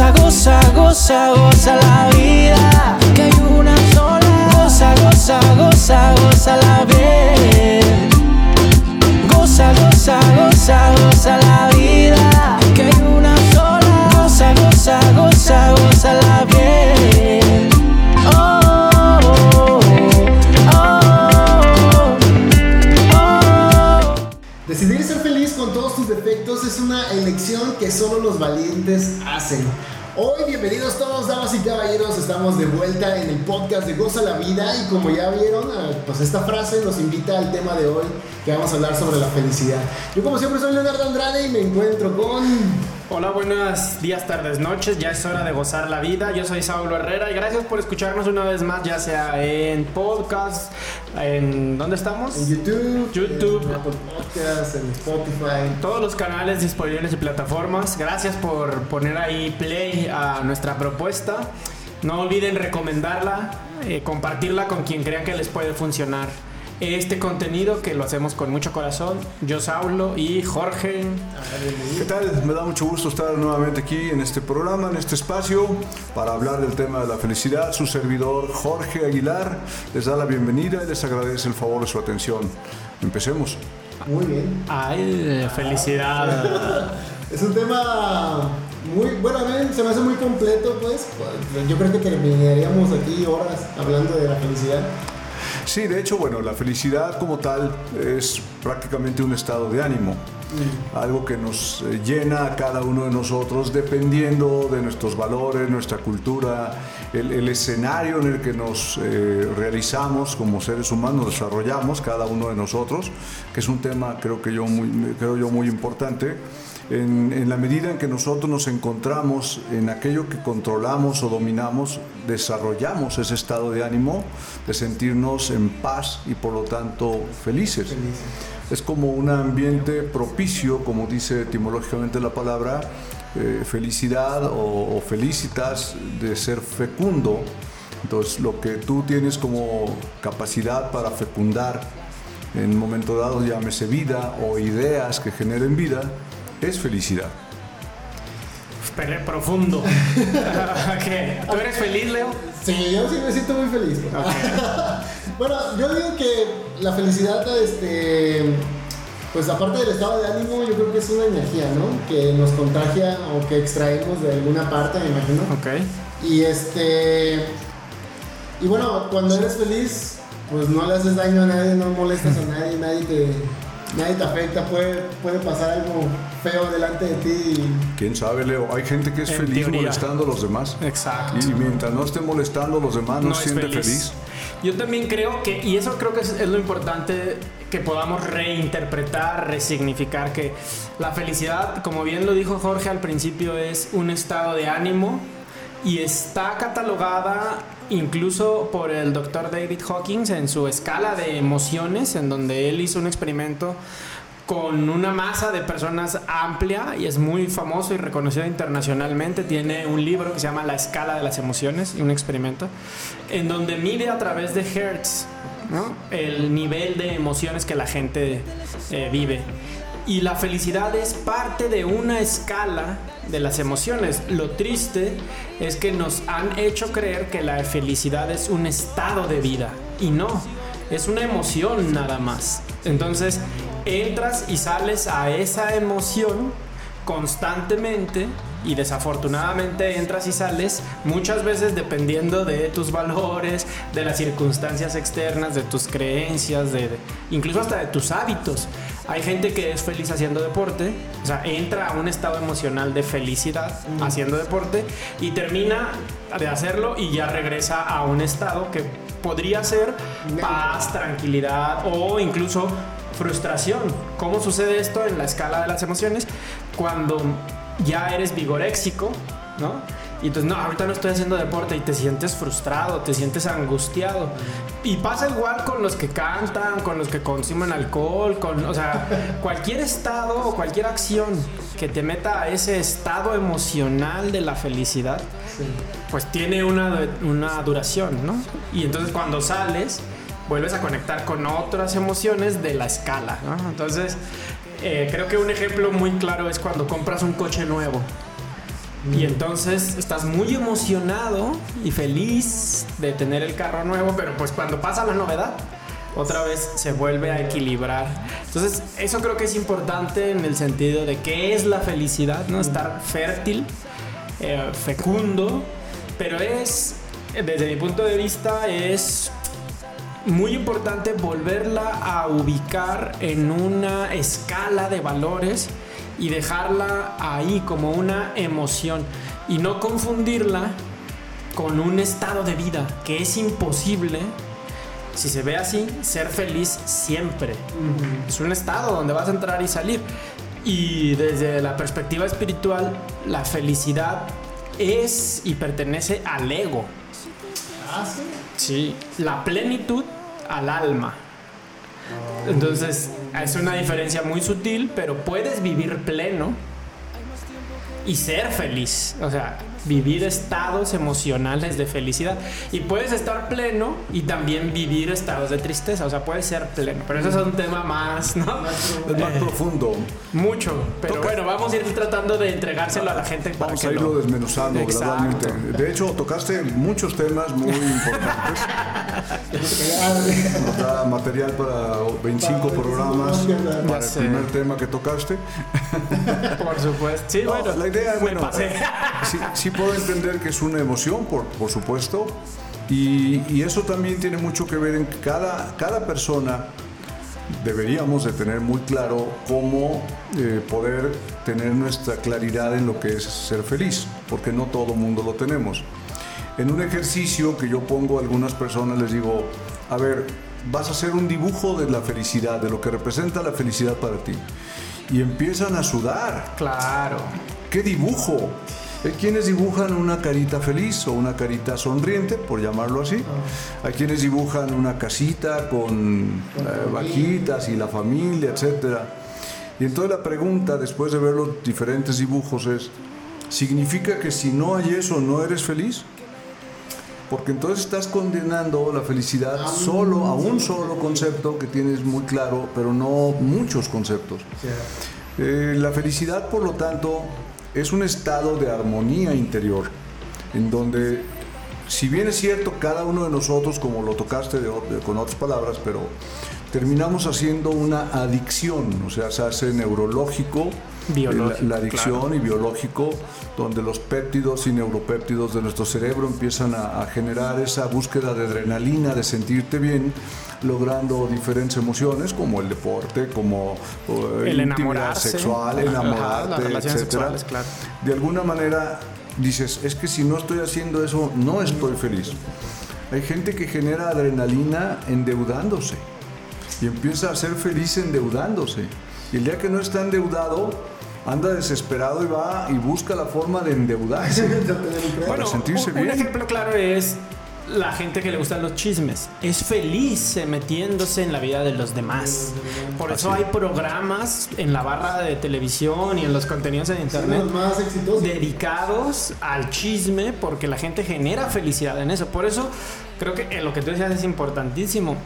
Goza, goza, goza, goza la vida. Que hay una sola. Goza, goza, goza, goza la bien. Goza, goza, goza, goza la vida. Es una elección que solo los valientes hacen. Hoy, bienvenidos todos, damas y caballeros, estamos de vuelta en el podcast de Goza la Vida y como ya vieron, eh, pues esta frase nos invita al tema de hoy que vamos a hablar sobre la felicidad. Yo como siempre soy Leonardo Andrade y me encuentro con... Hola, buenos días, tardes, noches. Ya es hora de gozar la vida. Yo soy Saulo Herrera y gracias por escucharnos una vez más, ya sea en podcast, en ¿dónde estamos? En YouTube, YouTube. en Apple Podcasts, en Spotify. Todos los canales disponibles y plataformas. Gracias por poner ahí play a nuestra propuesta. No olviden recomendarla, eh, compartirla con quien crean que les puede funcionar. Este contenido que lo hacemos con mucho corazón, yo Saulo y Jorge. ¿Qué tal? Me da mucho gusto estar nuevamente aquí en este programa, en este espacio, para hablar del tema de la felicidad. Su servidor Jorge Aguilar les da la bienvenida y les agradece el favor de su atención. Empecemos. Muy bien. Ay, felicidad. Es un tema muy, bueno, a mí se me hace muy completo, pues. Yo creo que terminaríamos aquí horas hablando de la felicidad. Sí, de hecho, bueno, la felicidad como tal es prácticamente un estado de ánimo. Algo que nos eh, llena a cada uno de nosotros dependiendo de nuestros valores, nuestra cultura, el, el escenario en el que nos eh, realizamos como seres humanos, desarrollamos cada uno de nosotros, que es un tema creo, que yo muy, creo yo muy importante. En, en, la medida en que nosotros nos encontramos en aquello que controlamos o dominamos, desarrollamos ese estado de ánimo de sentirnos en paz y por lo tanto felices. Felices. Es como un ambiente propicio, como dice etimológicamente la palabra, eh, felicidad o, o felicitas de ser fecundo. Entonces, lo que tú tienes como capacidad para fecundar en un momento dado, llámese vida o ideas que generen vida, es felicidad. Pele profundo. ¿Tú eres feliz, Leo? Sí, yo sí me siento muy feliz. bueno, yo digo que la felicidad, este, pues aparte del estado de ánimo, yo creo que es una energía, ¿no? Que nos contagia o que extraemos de alguna parte, me imagino. Ok. Y este, y bueno, cuando eres feliz, pues no le haces daño a nadie, no molestas a nadie, nadie te, nadie te afecta, puede, puede pasar algo feo delante de ti. ¿Quién sabe, Leo? Hay gente que es En feliz teoría. molestando a los demás. Exacto. Y mientras no esté molestando a los demás, no, se siente feliz. Yo también creo que, y eso creo que es, es lo importante, que podamos reinterpretar, resignificar que la felicidad, como bien lo dijo Jorge al principio, es un estado de ánimo y está catalogada incluso por el doctor David Hawkins en su escala de emociones, en donde él hizo un experimento con una masa de personas amplia y es muy famoso y reconocido internacionalmente. Tiene un libro que se llama La escala de las emociones y un experimento en donde mide a través de Hertz el nivel de emociones que la gente eh, vive. Y la felicidad es parte de una escala de las emociones. Lo triste es que nos han hecho creer que la felicidad es un estado de vida y no, es una emoción nada más. Entonces, entras y sales a esa emoción constantemente y desafortunadamente entras y sales muchas veces dependiendo de tus valores, de las circunstancias externas, de tus creencias, de, incluso hasta de tus hábitos. Hay gente que es feliz haciendo deporte, o sea, entra a un estado emocional de felicidad haciendo deporte y termina de hacerlo y ya regresa a un estado que podría ser paz, tranquilidad o incluso frustración. ¿Cómo sucede esto en la escala de las emociones? Cuando ya eres vigoréxico, ¿no? Y entonces, no, ahorita no estoy haciendo deporte y te sientes frustrado, te sientes angustiado. Y pasa igual con los que cantan, con los que consumen alcohol, con, o sea, cualquier estado o cualquier acción que te meta a ese estado emocional de la felicidad, pues tiene una, una duración, ¿no? Y entonces cuando sales, vuelves a conectar con otras emociones de la escala, ¿no? Entonces, eh, creo que un ejemplo muy claro es cuando compras un coche nuevo. Y entonces estás muy emocionado y feliz de tener el carro nuevo, pero pues cuando pasa la novedad, otra vez se vuelve a equilibrar. Entonces, eso creo que es importante en el sentido de qué es la felicidad, ¿no? Estar fértil, eh, fecundo, pero es, desde mi punto de vista, es muy importante volverla a ubicar en una escala de valores y dejarla ahí como una emoción y no confundirla con un estado de vida que es imposible si se ve así, ser feliz siempre. Es un estado donde vas a entrar y salir. Y desde la perspectiva espiritual, la felicidad es y pertenece al ego. Ah, sí. Sí, la plenitud al alma. Entonces, es una diferencia muy sutil, pero puedes vivir pleno y ser feliz. O sea, vivir estados emocionales de felicidad. Y puedes estar pleno y también vivir estados de tristeza. O sea, puedes ser pleno. Pero eso es un tema más, ¿no? Es más Eh, profundo. Mucho. Pero Toca- bueno, vamos a ir tratando de entregárselo a la gente para Vamos que a irlo lo- desmenuzando Exacto. gradualmente. De hecho, tocaste muchos temas muy importantes. Nos da material para 25 Para programas 25 para el sé. primer tema que tocaste. Por supuesto. Sí, No, bueno. la idea, bueno, pasé. sí, sí puedo entender que es una emoción, por, por supuesto, y, y eso también tiene mucho que ver en que cada, cada persona deberíamos de tener muy claro cómo eh, poder tener nuestra claridad en lo que es ser feliz, porque no todo mundo lo tenemos. En un ejercicio que yo pongo a algunas personas les digo, a ver, vas a hacer un dibujo de la felicidad, de lo que representa la felicidad para ti. Y empiezan a sudar. Claro. ¿Qué dibujo? Hay quienes dibujan una carita feliz o una carita sonriente, por llamarlo así. Hay quienes dibujan una casita con eh, vaquitas y la familia, etc. Y entonces la pregunta, después de ver los diferentes dibujos, es, ¿significa que si no hay eso no eres feliz? Porque entonces estás condenando la felicidad solo a un solo concepto que tienes muy claro, pero no muchos conceptos. Eh, la felicidad, por lo tanto, es un estado de armonía interior, en donde, si bien es cierto, cada uno de nosotros, como lo tocaste con otras palabras, pero terminamos haciendo una adicción, o sea, se hace neurológico, Biológico, la, la adicción y biológico, donde los péptidos y neuropéptidos de nuestro cerebro empiezan a, a generar esa búsqueda de adrenalina, de sentirte bien, logrando diferentes emociones como el deporte, como eh, El intimidad enamorarse. sexual, enamorarte, las relaciones sexuales, claro. De alguna manera dices, es que si no estoy haciendo eso, no estoy feliz. Hay gente que genera adrenalina endeudándose y empieza a ser feliz endeudándose. Y el día que no está endeudado, anda desesperado y va y busca la forma de endeudarse. para sentirse un, ejemplo claro es la gente que le gustan los chismes. Es feliz eh, metiéndose en la vida de los demás. Por eso hay programas en la barra de televisión y en los contenidos en internet más dedicados al chisme porque la gente genera felicidad en eso. Por eso creo que en lo que tú decías es importantísimo.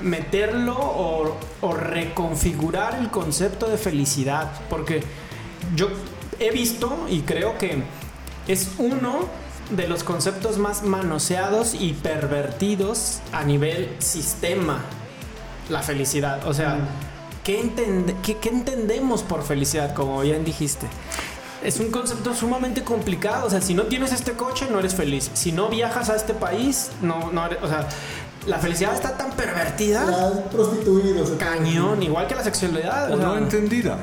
Meterlo o, o reconfigurar el concepto de felicidad. Porque yo he visto y creo que es uno de los conceptos más manoseados y pervertidos a nivel sistema. La felicidad. O sea, ¿qué, entende- qué- qué entendemos por felicidad? Como bien dijiste. Es un concepto sumamente complicado. O sea, si no tienes este coche, no eres feliz. Si no viajas a este país, no, no eres. O sea, la felicidad está tan pervertida. Ya prostituidos. Cañón, igual que la sexualidad. o sea, no entendida.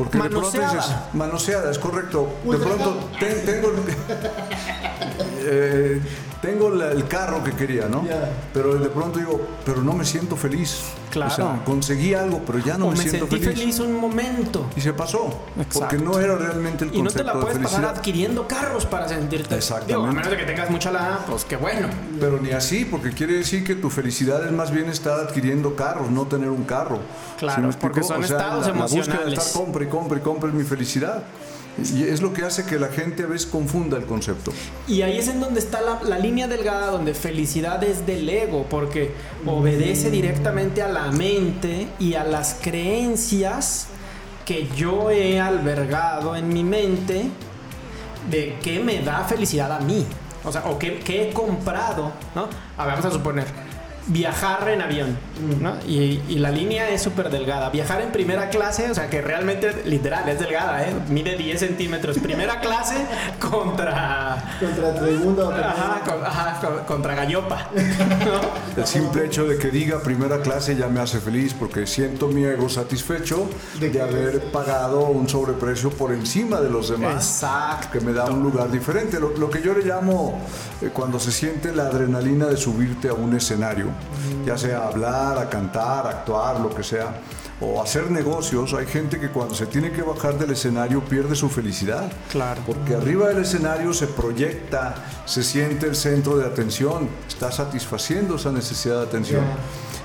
Porque de pronto Manoseada. dices, manoseada, es correcto. De Ultra- pronto ten- tengo, eh, tengo la- el carro que quería, ¿no? Ya. Pero de pronto digo, pero no me siento feliz. Claro. O sea, conseguí algo, pero ya no o me, me siento sentí feliz. feliz un momento. Y se pasó. Exacto. Porque no era realmente el Y no te concepto la de puedes pasar adquiriendo carros para sentirte. Exactamente. Digo, a menos de que tengas mucha lana, pues qué bueno. Pero ni así, porque quiere decir que tu felicidad es más bien estar adquiriendo carros, no tener un carro. Claro, me porque son estados la, La búsqueda de emocionales. estar compra y compra y compra es mi felicidad. Y es lo que hace que la gente a veces confunda el concepto. Y ahí es en donde está la, la línea delgada donde felicidad es del ego, porque obedece directamente a la mente y a las creencias que yo he albergado en mi mente de qué me da felicidad a mí. O sea, o qué, qué he comprado, ¿no? A ver, vamos a suponer viajar en avión, ¿no? Y, y la línea es súper delgada. Viajar en primera clase, o sea que realmente, literal, es delgada, ¿eh? Mide 10 centímetros. Primera clase contra... Contra segundo. Ajá, con- ajá, con- contra Gallopa. ¿no? El simple hecho de que diga primera clase ya me hace feliz porque siento mi ego satisfecho De de, haber pagado un sobreprecio por encima de los demás. Exacto. Que me da un lugar diferente. Lo, lo que yo le llamo eh, cuando se siente la adrenalina de subirte a un escenario, ya sea hablar, a cantar, a actuar, lo que sea, o hacer negocios. Hay gente que cuando se tiene que bajar del escenario pierde su felicidad. Claro. Porque arriba del escenario se proyecta, se siente el centro de atención, está satisfaciendo esa necesidad de atención.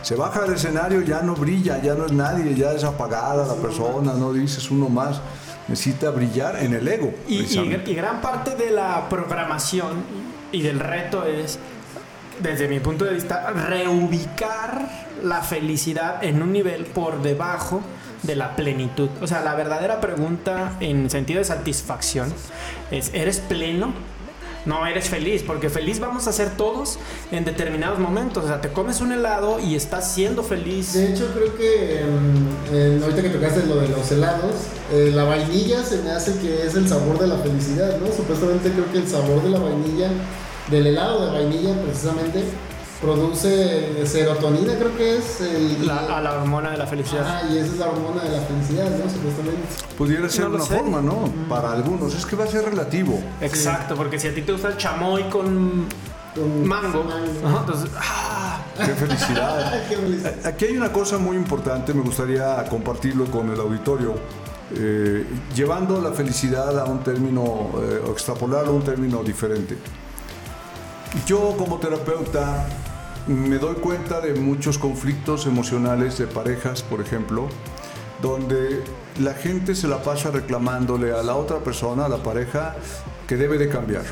Se baja del escenario, ya no brilla, ya no es nadie, ya es apagada la persona, no dices uno más. Necesita brillar en el ego. Y, y, precisamente. y gran parte de la programación y del reto es, desde mi punto de vista, reubicar la felicidad en un nivel por debajo de la plenitud. O sea, la verdadera pregunta en sentido de satisfacción es, ¿eres pleno? No eres feliz, porque feliz vamos a ser todos en determinados momentos. O sea, te comes un helado y estás siendo feliz. De hecho, creo que en- ahorita que tocaste lo de los helados, eh, la vainilla se me hace que es el sabor de la felicidad, ¿no? Supuestamente creo que el sabor de la vainilla, del helado de vainilla precisamente, produce serotonina, creo que es el... La- a la hormona de la felicidad. Ajá, y esa es la hormona de la felicidad, ¿no? Supuestamente. Pudiera ser No una sé. forma, ¿no? Para algunos. Es que va a ser relativo. Exacto, porque si a ti te gusta el chamoy con Con mango, ajá, entonces, ah, Qué felicidad. Qué felicidad. Aquí hay una cosa muy importante, me gustaría compartirlo con el auditorio, eh, llevando la felicidad a un término, eh, o extrapolarlo a un término diferente. Yo como terapeuta me doy cuenta de muchos conflictos emocionales de parejas, por ejemplo, donde la gente se la pasa reclamándole a la otra persona, a la pareja, que debe de cambiar.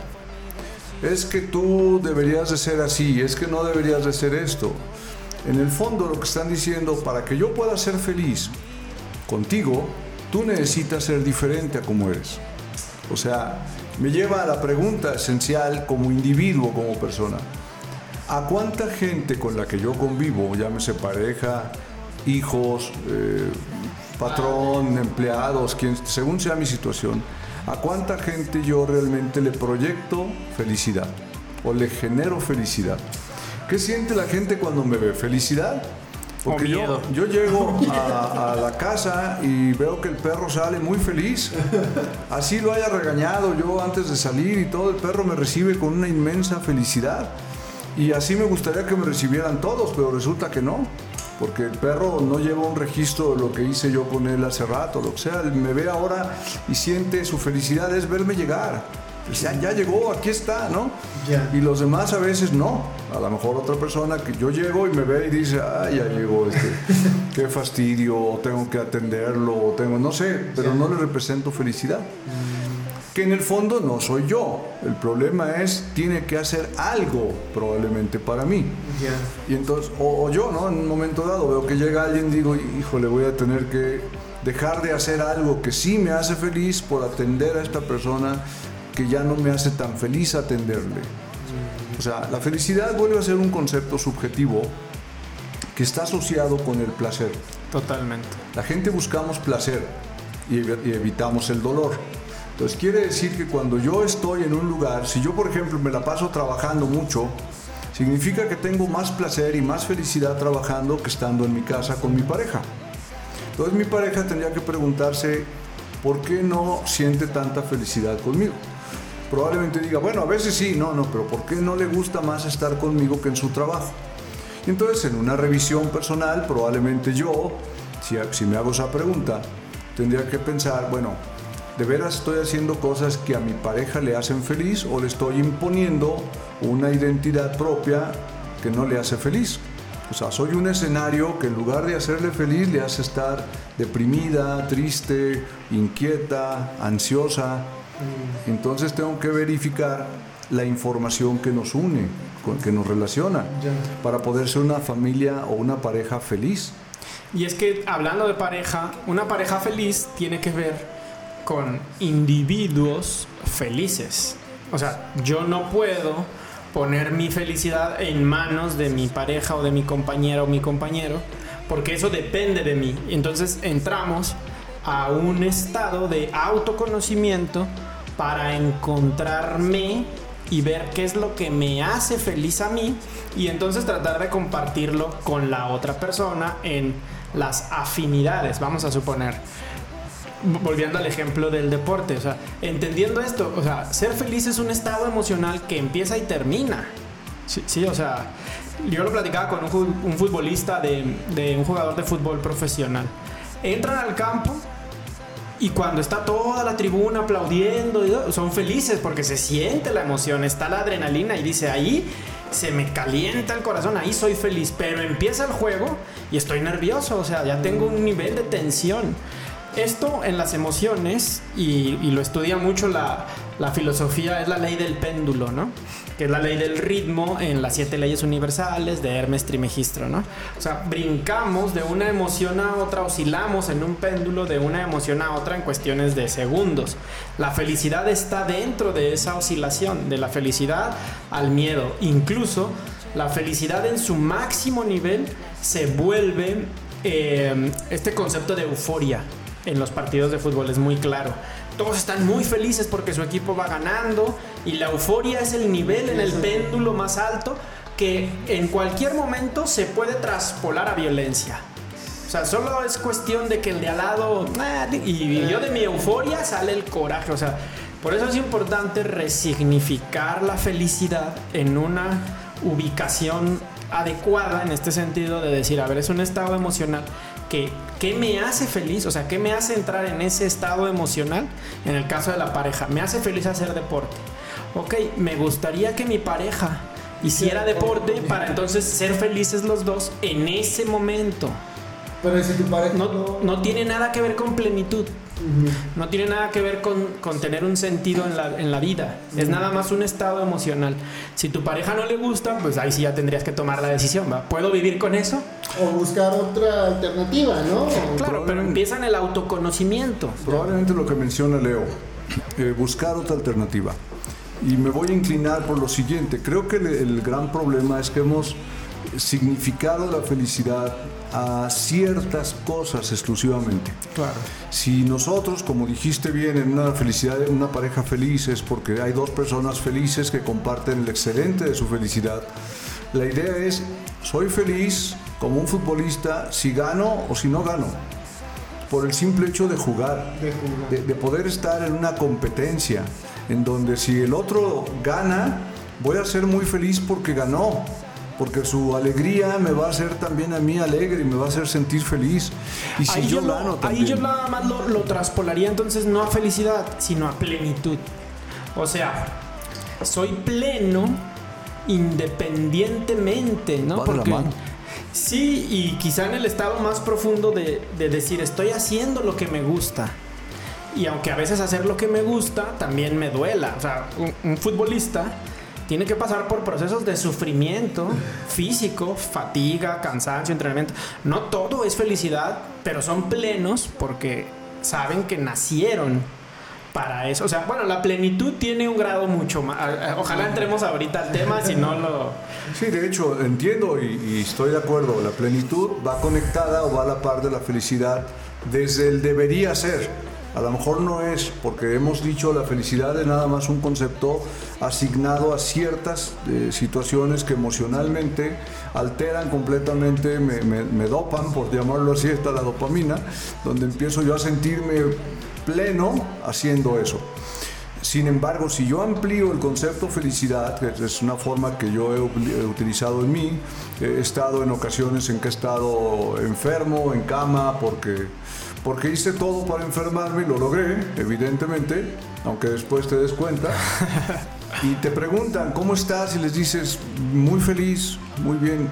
Es que tú deberías de ser así, es que no deberías de ser esto. En el fondo lo que están diciendo, para que yo pueda ser feliz contigo, tú necesitas ser diferente a como eres. O sea, me lleva a la pregunta esencial como individuo, como persona. ¿A cuánta gente con la que yo convivo, llámese pareja, hijos, eh, patrón, empleados, quien, según sea mi situación, a cuánta gente yo realmente le proyecto felicidad o le genero felicidad? ¿Qué siente la gente cuando me ve? ¿Felicidad? Porque yo, yo llego a, a la casa y veo que el perro sale muy feliz. Así lo haya regañado yo antes de salir y todo, el perro me recibe con una inmensa felicidad. Y así me gustaría que me recibieran todos, pero resulta que no. Porque el perro no lleva un registro de lo que hice yo con él hace rato, lo que sea. Él me ve ahora y siente su felicidad es verme llegar. Dice, "Ah, ya llegó, aquí está, ¿no? Ya. Y los demás a veces no. A lo mejor otra persona que yo llego y me ve y dice, ah, ya llegó este, qué fastidio, tengo que atenderlo, tengo, no sé, pero no le represento felicidad. Que en el fondo no soy yo. El problema es, tiene que hacer algo probablemente para mí. Ya. Y entonces, o, o yo, ¿no? En un momento dado veo que llega alguien, digo, híjole, voy a tener que dejar de hacer algo que sí me hace feliz por atender a esta persona que ya no me hace tan feliz atenderle. O sea, la felicidad vuelve a ser un concepto subjetivo que está asociado con el placer. totalmente. La gente buscamos placer y, evi- y evitamos el dolor. Entonces quiere decir que cuando yo estoy en un lugar, si yo por ejemplo me la paso trabajando mucho, significa que tengo más placer y más felicidad trabajando que estando en mi casa con mi pareja. Entonces mi pareja tendría que preguntarse, ¿por qué no siente tanta felicidad conmigo? Probablemente diga, bueno, a veces sí, no, no, pero ¿por qué no le gusta más estar conmigo que en su trabajo? Y entonces en una revisión personal, probablemente yo, si, si me hago esa pregunta, tendría que pensar, bueno, ¿de veras estoy haciendo cosas que a mi pareja le hacen feliz o le estoy imponiendo una identidad propia que no le hace feliz? O sea, soy un escenario que en lugar de hacerle feliz le hace estar deprimida, triste, inquieta, ansiosa. Entonces tengo que verificar la información que nos une, que nos relaciona, para poder ser una familia o una pareja feliz. Y es que hablando de pareja, una pareja feliz tiene que ver con individuos felices. O sea, yo no puedo poner mi felicidad en manos de mi pareja o de mi compañera o mi compañero, porque eso depende de mí. Entonces entramos a un estado de autoconocimiento para encontrarme y ver qué es lo que me hace feliz a mí y entonces tratar de compartirlo con la otra persona en las afinidades, vamos a suponer. Volviendo al ejemplo del deporte, o sea, entendiendo esto, o sea, ser feliz es un estado emocional que empieza y termina. Sí, o sea, yo lo platicaba con un, futbolista de, de un jugador de fútbol profesional. Entran al campo y cuando está toda la tribuna aplaudiendo, son felices porque se siente la emoción, está la adrenalina y dice, ahí se me calienta el corazón, ahí soy feliz, pero empieza el juego y estoy nervioso, o sea, ya tengo un nivel de tensión. Esto en las emociones, y, lo estudia mucho la, la, filosofía, es la ley del péndulo, ¿no? Que es la ley del ritmo en las siete leyes universales de Hermes Trimegistro, ¿no? O sea, brincamos de una emoción a otra, oscilamos en un péndulo de una emoción a otra en cuestiones de segundos. La felicidad está dentro de esa oscilación, de la felicidad al miedo. Incluso la felicidad en su máximo nivel se vuelve eh, este concepto de euforia en los partidos de fútbol, es muy claro. Todos están muy felices porque su equipo va ganando y la euforia es el nivel en el péndulo más alto que en cualquier momento se puede traspolar a violencia. O sea, solo es cuestión de que el de al lado... Ah, y yo de mi euforia sale el coraje. O sea, por eso es importante resignificar la felicidad en una ubicación adecuada en este sentido de decir, a ver, es un estado emocional que ¿qué me hace feliz? O sea, ¿qué me hace entrar en ese estado emocional? En el caso de la pareja, me hace feliz hacer deporte. Ok, me gustaría que mi pareja hiciera deporte para entonces ser felices los dos en ese momento. Pero si tu pareja no, no tiene nada que ver con plenitud. No tiene nada que ver con, tener un sentido en la, vida. Es nada más un estado emocional. Si tu pareja no le gusta, pues ahí sí ya tendrías que tomar la decisión. ¿va? ¿Puedo vivir con eso? O buscar otra alternativa, ¿no? Claro, pero empieza en el autoconocimiento. Probablemente lo que menciona Leo, eh, buscar otra alternativa. Y me voy a inclinar por lo siguiente. Creo que el gran problema es que hemos significado la felicidad a ciertas cosas exclusivamente. Claro. Si nosotros, como dijiste bien, en una felicidad, en una pareja feliz es porque hay dos personas felices que comparten el excelente de su felicidad. La idea es, soy feliz como un futbolista si gano o si no gano. Por el simple hecho de jugar, de, de poder estar en una competencia, en donde si el otro gana, voy a ser muy feliz porque ganó porque su alegría me va a hacer también a mí alegre y me va a hacer sentir feliz. Y si yo, gano también. Ahí yo nada más lo, lo traspolaría entonces no a felicidad, sino a plenitud. O sea, soy pleno independientemente, ¿no? Porque sí, y quizá en el estado más profundo de, decir estoy haciendo lo que me gusta. Y aunque a veces hacer lo que me gusta también me duela. O sea, un futbolista tiene que pasar por procesos de sufrimiento físico, fatiga, cansancio, entrenamiento. No todo es felicidad, pero son plenos porque saben que nacieron para eso. O sea, bueno, la plenitud tiene un grado mucho más. Ojalá entremos ahorita al tema, si no lo. Sí, de hecho, entiendo y, y, estoy de acuerdo. La plenitud va conectada o va a la par de la felicidad desde el debería ser. A lo mejor no es, porque hemos dicho la felicidad es nada más un concepto asignado a ciertas eh, situaciones que emocionalmente alteran completamente, me, dopan, por llamarlo así, está la dopamina, donde empiezo yo a sentirme pleno haciendo eso. Sin embargo, si yo amplío el concepto felicidad, que es una forma que yo he, utilizado en mí, he estado en ocasiones en que he estado enfermo, en cama, porque porque hice todo para enfermarme y lo logré, evidentemente, aunque después te des cuenta. y te preguntan, ¿cómo estás? Y les dices, muy feliz, muy bien.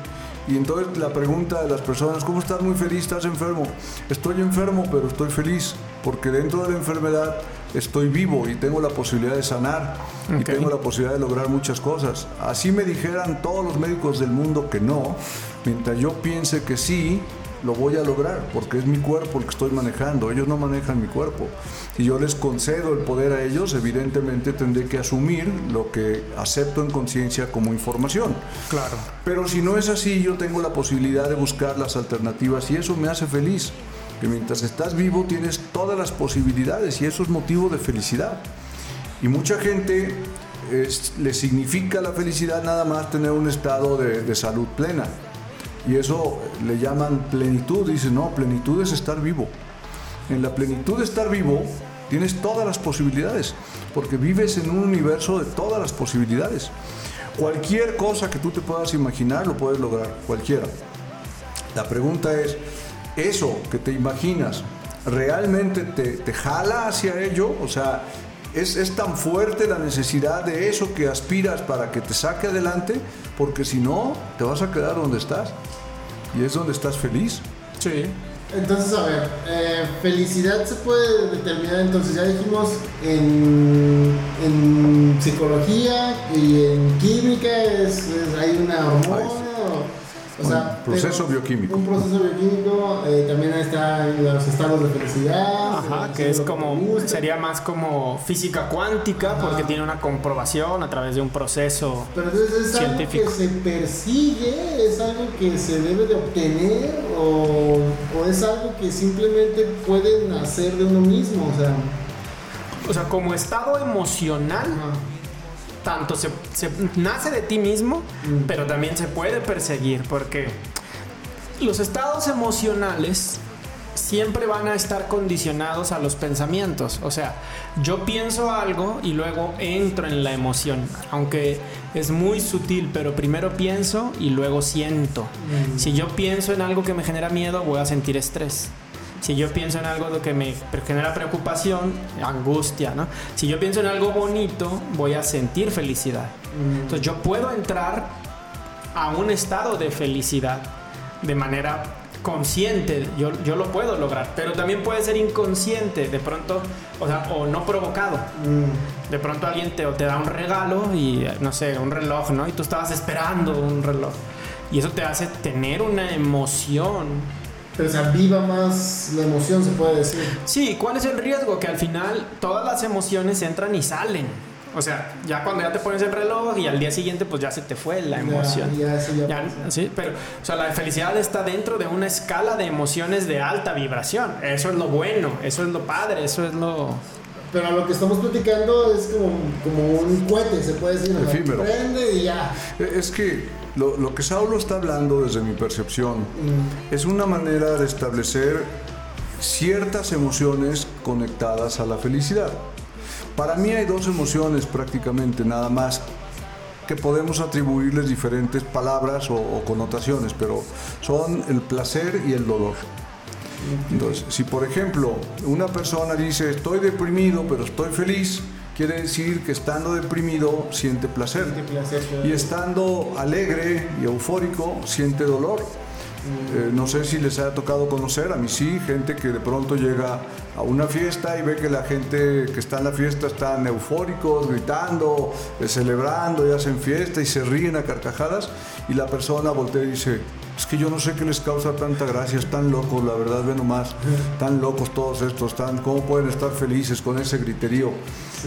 Y entonces la pregunta de las personas, ¿cómo estás muy feliz? ¿Estás enfermo? Estoy enfermo, pero estoy feliz, porque dentro de la enfermedad estoy vivo y tengo la posibilidad de sanar y tengo la posibilidad de lograr muchas cosas. Así me dijeran todos los médicos del mundo que no, mientras yo piense que sí, lo voy a lograr, porque es mi cuerpo el que estoy manejando, ellos no manejan mi cuerpo. Si yo les concedo el poder a ellos, evidentemente tendré que asumir lo que acepto en conciencia como información. Claro. Pero si no es así, yo tengo la posibilidad de buscar las alternativas y eso me hace feliz. Que mientras estás vivo tienes todas las posibilidades y eso es motivo de felicidad. Y mucha gente le significa la felicidad nada más tener un estado de, de salud plena. Y eso le llaman plenitud. Dicen, no, plenitud es estar vivo. En la plenitud de estar vivo tienes todas las posibilidades, porque vives en un universo de todas las posibilidades. Cualquier cosa que tú te puedas imaginar lo puedes lograr, cualquiera. La pregunta es, ¿eso que te imaginas realmente te, te jala hacia ello? O sea, es, es, tan fuerte la necesidad de eso que aspiras para que te saque adelante, porque si no, te vas a quedar donde estás. Y es donde estás feliz. Sí. Entonces, a ver, eh, felicidad se puede determinar, entonces ya dijimos en, en psicología y en química, es, es hay una hormona. O sea, un proceso bioquímico. Un proceso bioquímico, eh, también están los estados de felicidad. Ajá, que es como, sería más como física cuántica, Ajá. porque tiene una comprobación a través de un proceso Pero entonces es científico. algo que se persigue, es algo que se debe de obtener o, o es algo que simplemente puede nacer de uno mismo. O sea, O sea, como estado emocional, ajá. Tanto se, se nace de ti mismo, Mm. pero también se puede perseguir, porque los estados emocionales siempre van a estar condicionados a los pensamientos. O sea, yo pienso algo y luego entro en la emoción, aunque es muy sutil, pero primero pienso y luego siento. Mm. Si yo pienso en algo que me genera miedo, voy a sentir estrés. Si yo pienso en algo que me genera preocupación, angustia, ¿no? Si yo pienso en algo bonito, voy a sentir felicidad. Mm. Entonces yo puedo entrar a un estado de felicidad de manera consciente, yo, yo lo puedo lograr, pero también puede ser inconsciente, de pronto, o sea, o no provocado. Mm. De pronto alguien te, te da un regalo y, no sé, un reloj, ¿no? Y tú estabas esperando un reloj. Y eso te hace tener una emoción. Pero se aviva más la emoción, se puede decir. Sí, ¿cuál es el riesgo? Que al final todas las emociones entran y salen. O sea, ya cuando ya te pones el reloj y al día siguiente pues ya se te fue la emoción. Ya, ya, ya Ya, sí, pero, o sea, la felicidad está dentro de una escala de emociones de alta vibración. Eso es lo bueno, eso es lo padre, eso es lo... Pero lo que estamos platicando es como, como un cohete, se puede decir. Efímero. Prende y ya. Es que lo, lo que Saulo está hablando desde mi percepción Mm. es una manera de establecer ciertas emociones conectadas a la felicidad. Para mí hay dos emociones prácticamente nada más que podemos atribuirles diferentes palabras o, o connotaciones, pero son el placer y el dolor. Entonces, si por ejemplo una persona dice estoy deprimido pero estoy feliz, quiere decir que estando deprimido siente placer. Siente placer, claro. Y estando alegre y eufórico siente dolor. Eh, no sé si les ha tocado conocer, a mí sí, gente que de pronto llega a una fiesta y ve que la gente que está en la fiesta están eufóricos, gritando, eh, celebrando y hacen fiesta y se ríen a carcajadas y la persona voltea y dice, es que yo no sé qué les causa tanta gracia, están locos, la verdad, ve nomás, tan locos todos estos, tan, ¿cómo pueden estar felices con ese griterío?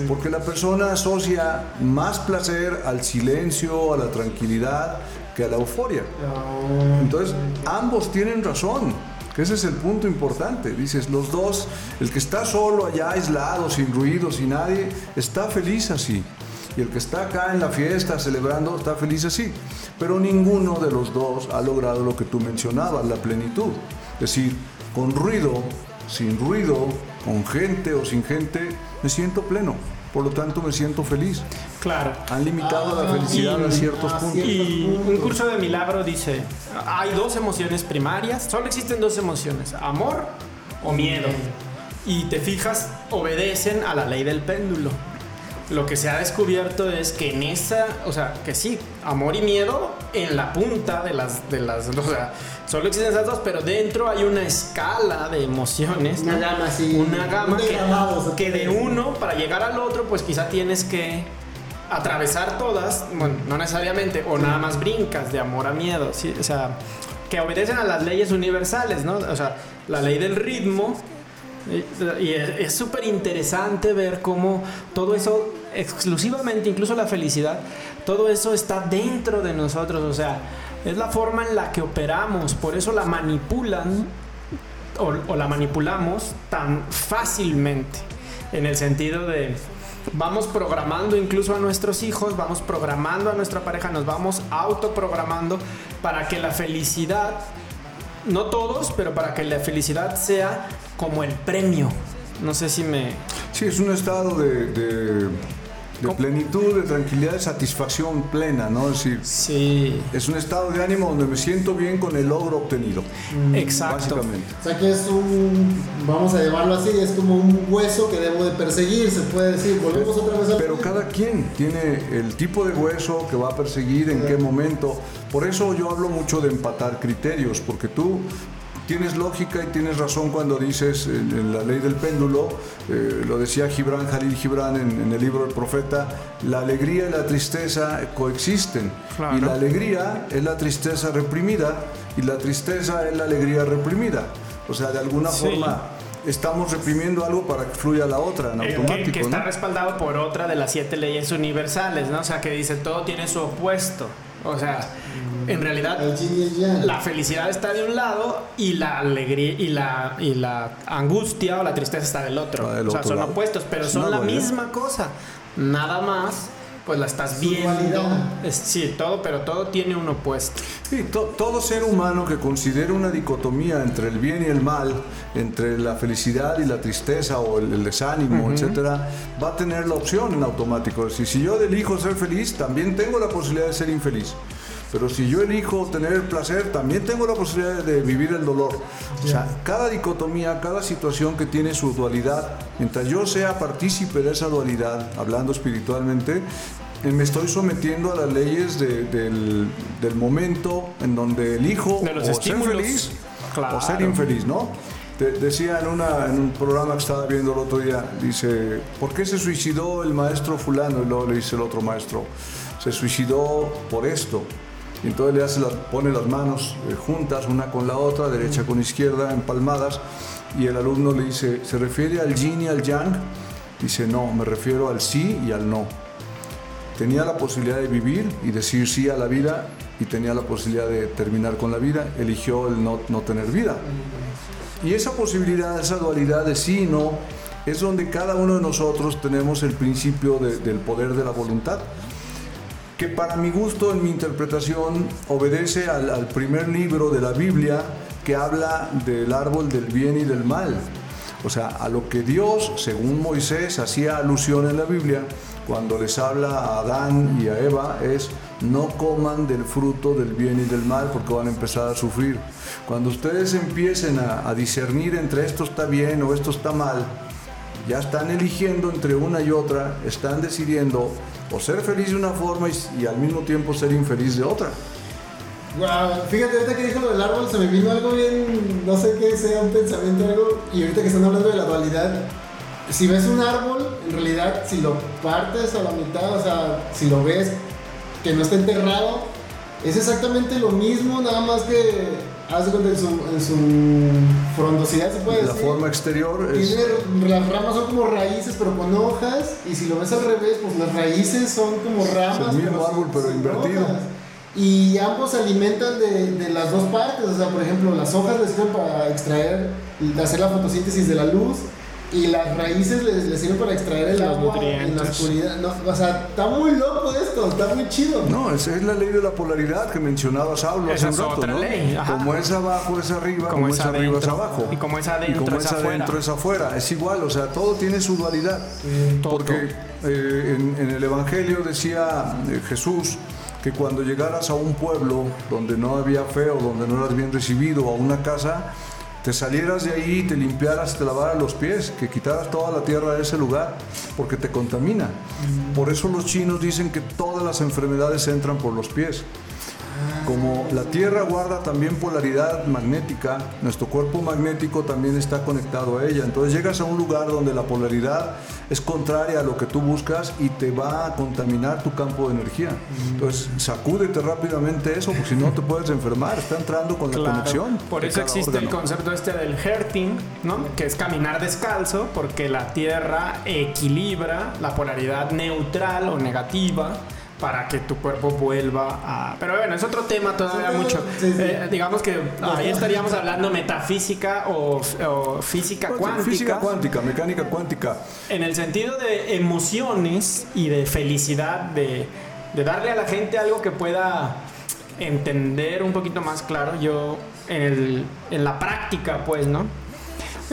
Porque la persona asocia más placer al silencio, a la tranquilidad, que a la euforia. Ah, Entonces, ambos tienen razón, que ese es el punto importante. Dices, los dos, el que está solo allá, aislado, sin ruido, sin nadie, está feliz así. Y el que está acá en la fiesta celebrando está feliz así. Pero ninguno de los dos ha logrado lo que tú mencionabas, la plenitud. Es decir, con ruido, sin ruido, con gente o sin gente, me siento pleno. Por lo tanto, me siento feliz. Claro. Han limitado la Ah, felicidad y- a ciertos ah, puntos. Y un curso de milagro dice, hay dos emociones primarias, solo existen dos emociones, amor o miedo. Y te fijas, obedecen a la ley del péndulo. Lo que se ha descubierto es que en esa, o sea, que sí, amor y miedo en la punta de las, de las, o sea, solo existen esas dos, pero dentro hay una escala de emociones. Una ¿no? gama así, Una gama que, de uno, para llegar al otro, pues quizá tienes que atravesar todas, bueno, no necesariamente, o nada más brincas de amor a miedo, ¿sí? o sea, que obedecen a las leyes universales, ¿no? O sea, la ley del ritmo. Y es súper interesante ver cómo todo eso, exclusivamente, incluso la felicidad, todo eso está dentro de nosotros. O sea, es la forma en la que operamos. Por eso la manipulan o, o la manipulamos tan fácilmente. En el sentido de vamos programando incluso a nuestros hijos, vamos programando a nuestra pareja, nos vamos autoprogramando para que la felicidad, no todos, pero para que la felicidad sea como el premio. No sé si me... Sí, es un estado de, de de plenitud, de tranquilidad, de satisfacción plena, ¿no? Es decir, sí. es un estado de ánimo donde me siento bien con el logro obtenido. Mm. Exacto. Básicamente. O sea que es un, vamos a llamarlo así, es como un hueso que debo de perseguir, se puede decir. Volvemos otra vez a... Pero cada quien tiene el tipo de hueso que va a perseguir, en qué momento. Por eso yo hablo mucho de empatar criterios, porque tú tienes lógica y tienes razón cuando dices en, la ley del péndulo, eh, lo decía Gibran, Jalil Gibran en, el libro del profeta, la alegría y la tristeza coexisten. Y la alegría es la tristeza reprimida y la tristeza es la alegría reprimida. O sea, de alguna forma estamos reprimiendo algo para que fluya la otra en eh, automático. Que, está respaldado por otra de las siete leyes universales, ¿no? O sea, que dice todo tiene su opuesto. O sea, en realidad la felicidad está de un lado y la alegría y la, y la angustia o la tristeza está del otro. o sea, son opuestos, pero son la misma cosa. Nada más pues la estás viendo. sí, todo, pero todo tiene un opuesto. Sí, todo ser humano que considere una dicotomía entre el bien y el mal, entre la felicidad y la tristeza o el, desánimo, etcétera, va a tener la opción en automático. Es decir, si yo elijo ser feliz, también tengo la posibilidad de ser infeliz. Pero si yo elijo tener placer, también tengo la posibilidad de vivir el dolor. O sea, cada dicotomía, cada situación que tiene su dualidad, mientras yo sea partícipe de esa dualidad, hablando espiritualmente, eh, me estoy sometiendo a las leyes del, momento en donde elijo o ser feliz o ser infeliz, ¿no? decía en, una, en un programa que estaba viendo el otro día, dice, ¿por qué se suicidó el maestro fulano? Y luego le dice el otro maestro, se suicidó por esto. Y entonces le hace pone las manos eh, juntas, una con la otra, derecha con izquierda, empalmadas, y el alumno le dice, ¿se refiere al yin y al yang? Dice, no, me refiero al sí y al no. Tenía la posibilidad de vivir y decir sí a la vida y tenía la posibilidad de terminar con la vida, eligió el no, no tener vida. Y esa posibilidad, esa dualidad de sí y no, es donde cada uno de nosotros tenemos el principio del poder de la voluntad que para mi gusto, en mi interpretación, obedece al, primer libro de la Biblia que habla del árbol del bien y del mal. O sea, a lo que Dios, según Moisés, hacía alusión en la Biblia, cuando les habla a Adán y a Eva, es no coman del fruto del bien y del mal porque van a empezar a sufrir. Cuando ustedes empiecen a, discernir entre esto está bien o esto está mal, ya están eligiendo entre una y otra, están decidiendo o ser feliz de una forma y, al mismo tiempo ser infeliz de otra. Wow, fíjate, ahorita que dijo lo del árbol, se me vino algo bien, no sé qué sea, un pensamiento, algo, y ahorita que están hablando de la dualidad, si ves un árbol, en realidad, si lo partes a la mitad, o sea, si lo ves que no está enterrado, es exactamente lo mismo, nada más que haz cuenta en su, en su frondosidad se puede la decir. La forma exterior es... las ramas son como raíces pero con hojas y si lo ves al revés pues las raíces son como ramas. Es el mismo árbol pero invertido. Y ambos se alimentan de, de, las dos partes, o sea, por ejemplo, las hojas les sirven para extraer y hacer la fotosíntesis de la luz y las raíces les, sirven para extraer el agua en la oscuridad. o sea, está muy loco esto, está muy chido. No, esa es la ley de la polaridad que mencionaba Saulo hace un rato, ¿no? Como es abajo es arriba, como, es, arriba es abajo. Y como es adentro, como es, adentro es afuera. Es igual, o sea, todo tiene su dualidad. Porque eh, en, el Evangelio decía eh, Jesús que cuando llegaras a un pueblo donde no había fe o donde no eras bien recibido, a una casa, te salieras de ahí, te limpiaras, te lavaras los pies, que quitaras toda la tierra de ese lugar, porque te contamina. Por eso los chinos dicen que todas las enfermedades entran por los pies. Como la Tierra guarda también polaridad magnética, nuestro cuerpo magnético también está conectado a ella. Entonces llegas a un lugar donde la polaridad es contraria a lo que tú buscas y te va a contaminar tu campo de energía. Entonces sacúdete rápidamente eso, porque si no te puedes enfermar. Está entrando con la Claro, conexión. Por eso existe el concepto este del herting, ¿no? Que es caminar descalzo, porque la Tierra equilibra la polaridad neutral o negativa para que tu cuerpo vuelva a... Pero bueno, es otro tema todavía Sí, mucho. sí, sí. Eh, digamos que ahí estaríamos hablando metafísica o, o física cuántica. Física cuántica, mecánica cuántica. En el sentido de emociones y de felicidad, de, de darle a la gente algo que pueda entender un poquito más claro, yo en, el- en la práctica, pues, ¿no?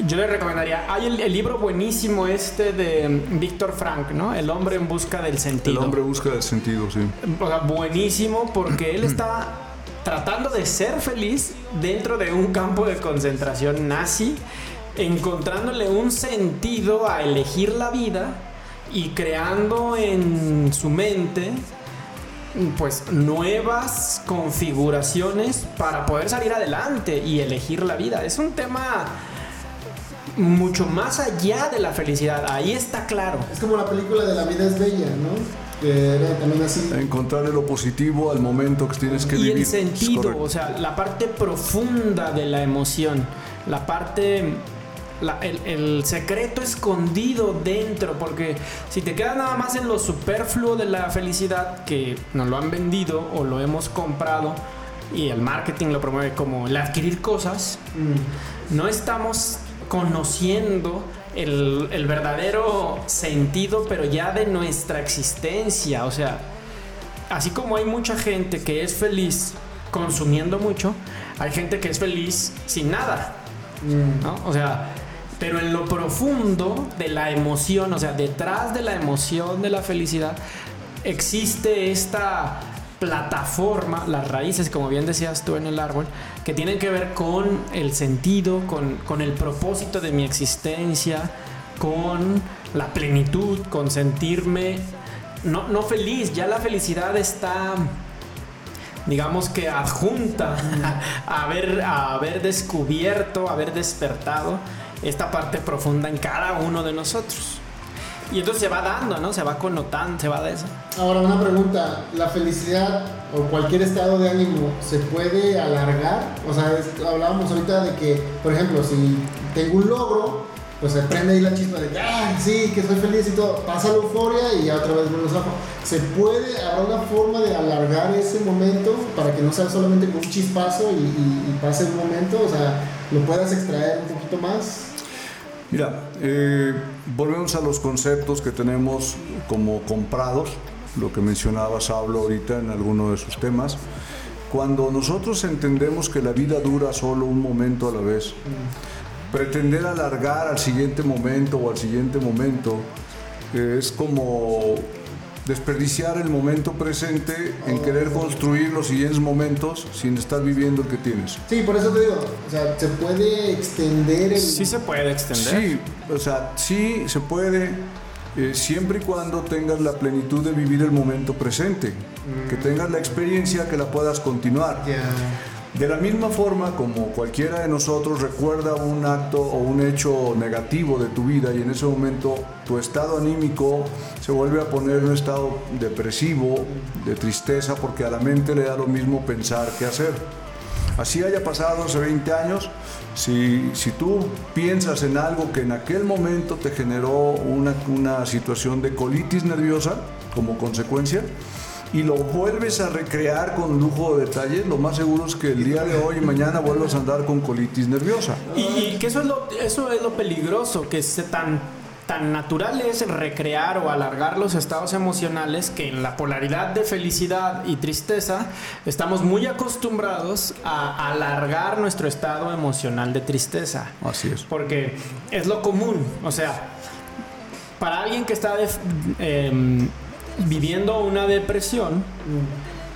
Yo le recomendaría, hay el, el libro buenísimo este de Víctor Frank, ¿no? El hombre en busca del El sentido. hombre busca el sentido, sí. O sea, buenísimo porque él está tratando de ser feliz dentro de un campo de concentración nazi, encontrándole un sentido a elegir la vida y creando en su mente pues nuevas configuraciones para poder salir adelante y elegir la vida. Es un tema mucho más allá de la felicidad. Ahí está claro. Es como la película de La vida es bella, ¿no? Que era también así. Encontrarle lo positivo al momento que tienes que y vivir. el Es sentido, o sea, la parte profunda de la emoción, la parte, la- el, el secreto escondido dentro, porque si te quedas nada más en lo superfluo de la felicidad, que nos lo han vendido o lo hemos comprado, y el marketing lo promueve como el adquirir cosas, Mm. no estamos conociendo el, el verdadero sentido, pero ya de nuestra existencia. O sea, así como hay mucha gente que es feliz consumiendo mucho, hay gente que es feliz sin nada. Mm. ¿no? O sea, pero en lo profundo de la emoción, o sea, detrás de la emoción de la felicidad, existe esta plataforma, las raíces, como bien decías tú en el árbol, que tienen que ver con el sentido, con, con el propósito de mi existencia, con la plenitud, con sentirme no, no feliz, ya la felicidad está digamos que adjunta a haber, a haber descubierto, a haber despertado esta parte profunda en cada uno de nosotros. Y entonces se va dando, ¿no? Se va connotando, se va de eso. Ahora una pregunta, ¿la felicidad o cualquier estado de ánimo se puede alargar? O sea, es- hablábamos ahorita de que, por ejemplo, si tengo un logro, pues se prende ahí la chispa de ah, sí, que soy feliz y todo, pasa la euforia y ya otra vez vuelves abajo. ¿Se puede, habrá una forma de alargar ese momento para que no sea solamente con un chispazo y, y- y pase el momento? O sea, lo puedas extraer un poquito más. Mira, eh, volvemos a los conceptos que tenemos como comprados, lo que mencionaba Sablo ahorita en alguno de sus temas. Cuando nosotros entendemos que la vida dura solo un momento a la vez, pretender alargar al siguiente momento o al siguiente momento eh, es como desperdiciar el momento presente en querer construir los siguientes momentos sin estar viviendo el que tienes. Sí, por eso te digo, o sea, se puede extender el... Sí se puede extender. Sí, o sea, sí se puede, eh, siempre y cuando tengas la plenitud de vivir el momento presente, que tengas la experiencia que la puedas continuar. Ya. De la misma forma como cualquiera de nosotros recuerda un acto o un hecho negativo de tu vida y en ese momento tu estado anímico se vuelve a poner en un estado depresivo, de tristeza, porque a la mente le da lo mismo pensar que hacer. Así haya pasado hace 20 años, si, si tú piensas en algo que en aquel momento te generó una, una situación de colitis nerviosa como consecuencia, y lo vuelves a recrear con lujo de detalles, lo más seguro es que el día de hoy y mañana vuelvas a andar con colitis nerviosa. Y, y que eso es lo, eso es lo peligroso, que se tan, tan natural es recrear o alargar los estados emocionales que en la polaridad de felicidad y tristeza estamos muy acostumbrados a alargar nuestro estado emocional de tristeza. Así es. Porque es lo común, o sea, para alguien que está def- em, viviendo una depresión,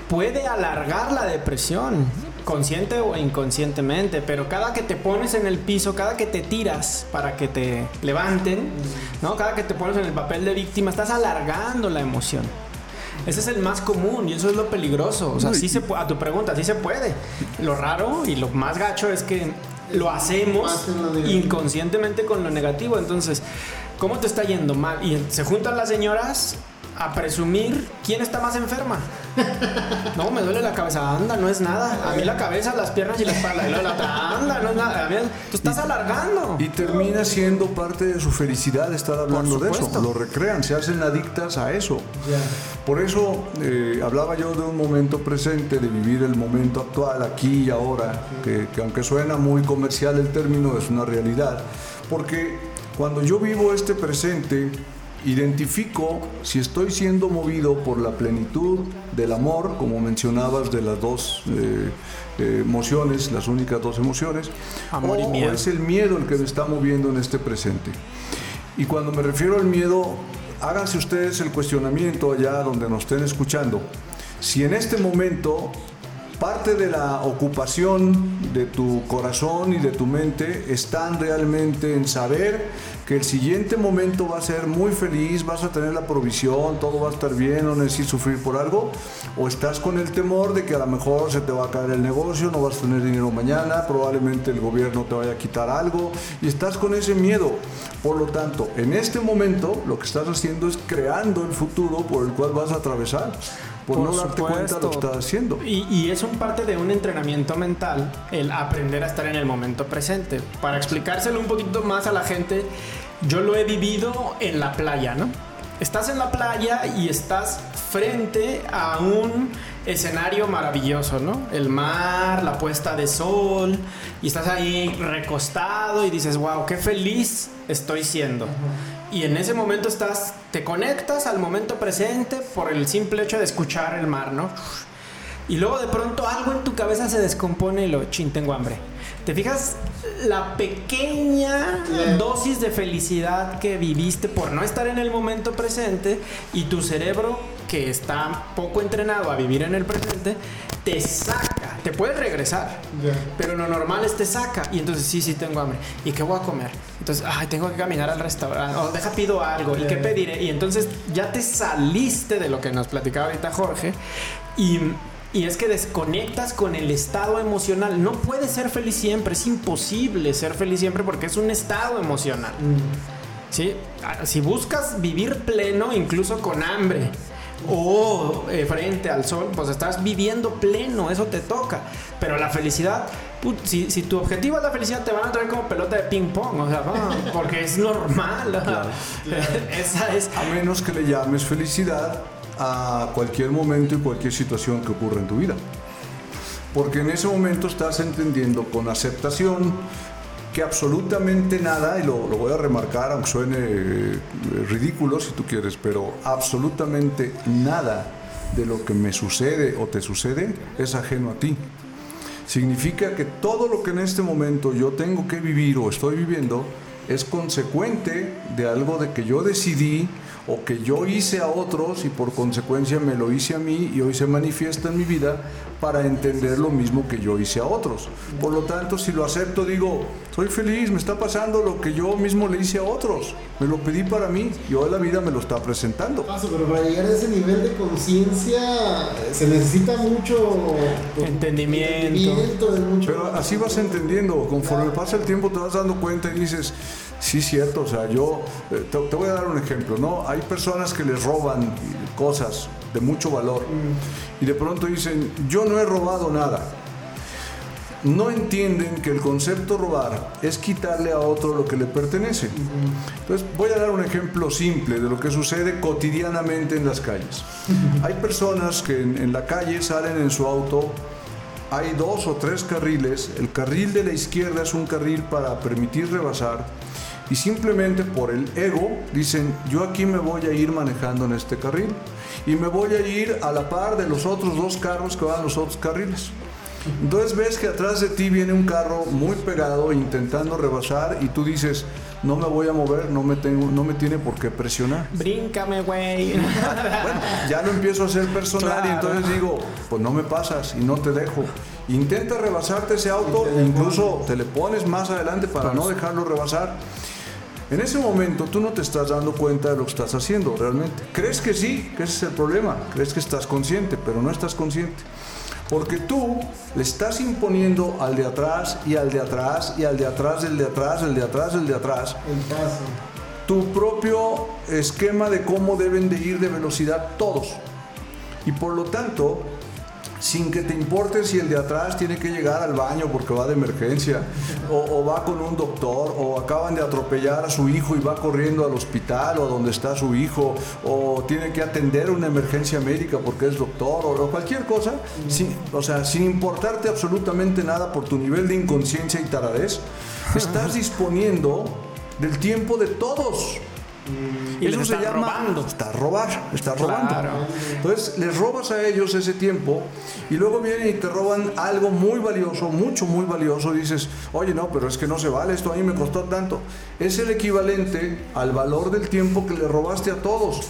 puede alargar la depresión, consciente o inconscientemente, pero cada que te pones en el piso, cada que te tiras para que te levanten, ¿no? Cada que te pones en el papel de víctima, estás alargando la emoción. Ese es el más común y eso es lo peligroso. O sea, sí se a tu pregunta, sí se puede. Lo raro y lo más gacho es que lo hacemos inconscientemente con lo negativo. Entonces, ¿cómo te está yendo mal? Y se juntan las señoras a presumir quién está más enferma. No, me duele la cabeza. Anda, no es nada. A mí la cabeza, las piernas y la espalda. Y la otra, anda, no es nada. A mí- Tú estás alargando. Y termina siendo parte de su felicidad estar hablando de eso. Lo recrean, se hacen adictas a eso. Ya. Por eso eh, hablaba yo de un momento presente, de vivir el momento actual, aquí y ahora, que, que aunque suena muy comercial el término, es una realidad. Porque cuando yo vivo este presente, identifico si estoy siendo movido por la plenitud del amor, como mencionabas de las dos eh, eh, emociones, las únicas dos emociones, Amor y o- o miedo. es el miedo el que me está moviendo en este presente. Y cuando me refiero al miedo, háganse ustedes el cuestionamiento allá donde nos estén escuchando. Si en este momento parte de la ocupación de tu corazón y de tu mente están realmente en saber que el siguiente momento va a ser muy feliz, vas a tener la provisión, todo va a estar bien, no necesitas sufrir por algo, o estás con el temor de que a lo mejor se te va a caer el negocio, no vas a tener dinero mañana, probablemente el gobierno te vaya a quitar algo, y estás con ese miedo. Por lo tanto, en este momento lo que estás haciendo es creando el futuro por el cual vas a atravesar, por, Por no darte cuenta de lo que supuesto. estás haciendo. Y, y es un parte de un entrenamiento mental, el aprender a estar en el momento presente. Para explicárselo un poquito más a la gente, yo lo he vivido en la playa, ¿no? Estás en la playa y estás frente a un escenario maravilloso, ¿no? El mar, la puesta de sol, y estás ahí recostado y dices, wow, qué feliz estoy siendo. Y en ese momento estás, te conectas al momento presente por el simple hecho de escuchar el mar, ¿no? Y luego de pronto algo en tu cabeza se descompone y lo chin, tengo hambre. ¿Te fijas la pequeña Yeah. dosis de felicidad que viviste por no estar en el momento presente y tu cerebro que está poco entrenado a vivir en el presente te saca, te puedes regresar, Ya. pero lo normal es te saca y entonces sí, sí tengo hambre. ¿Y qué voy a comer? Entonces, ay, tengo que caminar al restaurante o deja pido algo y qué pediré y entonces ya te saliste de lo que nos platicaba ahorita Jorge y y es que desconectas con el estado emocional. No puedes ser feliz siempre, es imposible ser feliz siempre porque es un estado emocional. ¿sí? Ah, Si buscas vivir pleno, incluso con hambre, o eh, frente al sol, pues estás viviendo pleno, eso te toca. Pero la felicidad, put, si, si tu objetivo es la felicidad, te van a traer como pelota de ping pong, o sea, va, porque es normal. Esa es. A menos que le llames felicidad a cualquier momento y cualquier situación que ocurra en tu vida. Porque en ese momento estás entendiendo con aceptación que absolutamente nada, y lo, voy a remarcar aunque suene eh, ridículo si tú quieres, pero absolutamente nada de lo que me sucede o te sucede es ajeno a ti. Significa que todo lo que en este momento yo tengo que vivir o estoy viviendo es consecuente de algo de que yo decidí o que yo hice a otros y por consecuencia me lo hice a mí y hoy se manifiesta en mi vida para entender lo mismo que yo hice a otros. Por lo tanto, si lo acepto, digo, soy feliz, me está pasando lo que yo mismo le hice a otros, me lo pedí para mí y hoy la vida me lo está presentando. Paso, pero para llegar a ese nivel de conciencia eh, se necesita mucho pues, Entendimiento. entendimiento de mucho. Pero así vas entendiendo, conforme pasa el tiempo te vas dando cuenta y dices, sí, cierto, o sea, yo eh, te, te voy a dar un ejemplo, ¿no? Hay personas que les roban cosas de mucho valor y de pronto dicen, yo no he robado nada. No entienden que el concepto robar es quitarle a otro lo que le pertenece. Entonces voy a dar un ejemplo simple de lo que sucede cotidianamente en las calles. Hay personas que en, en la calle salen en su auto hay dos o tres carriles. El carril de la izquierda es un carril para permitir rebasar. Y simplemente por el ego dicen, yo aquí me voy a ir manejando en este carril. Y me voy a ir a la par de los otros dos carros que van a los otros carriles. Entonces ves que atrás de ti viene un carro muy pegado intentando rebasar y tú dices, no me voy a mover, no me, tengo, no me tiene por qué presionar. Bríncame, güey. Bueno, ya lo empiezo a hacer personal y entonces digo, pues no me pasas y no te dejo. Intenta rebasarte ese auto, te incluso te le pones más adelante para no dejarlo rebasar. En ese momento tú no te estás dando cuenta de lo que estás haciendo realmente. Crees que sí, que ese es el problema. Crees que estás consciente, pero no estás consciente. Porque tú le estás imponiendo al de atrás y al de atrás y al de atrás, el de atrás, el de atrás, el de atrás, El paso. tu propio esquema de cómo deben de ir de velocidad todos. Y por lo tanto, sin que te importe si el de atrás tiene que llegar al baño porque va de emergencia, o, va con un doctor, o acaban de atropellar a su hijo y va corriendo al hospital o donde está su hijo, o tiene que atender una emergencia médica porque es doctor, o, o cualquier cosa, sin- o sea, sin importarte absolutamente nada por tu nivel de inconsciencia y taradez, estás disponiendo del tiempo de todos. Y les estás robando. Está robar, está robando. Claro. Entonces les robas a ellos ese tiempo y luego vienen y te roban algo muy valioso, mucho, muy valioso. Y dices, oye, no, pero es que no se vale, esto a mí me costó tanto. Es el equivalente al valor del tiempo que le robaste a todos.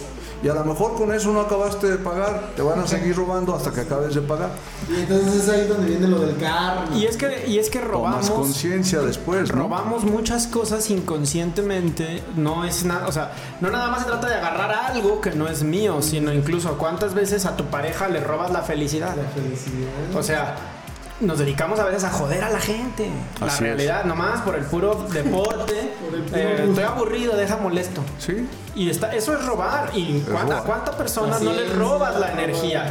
Y a lo mejor con eso no acabaste de pagar, te van a seguir robando hasta que acabes de pagar. Y entonces es ahí donde viene lo del karma. Y es que, y es que Tomas robamos. conciencia después, ¿no? Robamos muchas cosas inconscientemente, no es nada, o sea, no nada más se trata de agarrar algo que no es mío, sino incluso cuántas veces a tu pareja le robas la felicidad. La felicidad. O sea, nos dedicamos a veces a joder a la gente. La Así es. realidad, nomás por el puro deporte. Por el puro eh, gusto. estoy aburrido, deja molesto. Sí, Y está, eso es robar. ¿Y cuánta- cuántas personas no les robas la energía?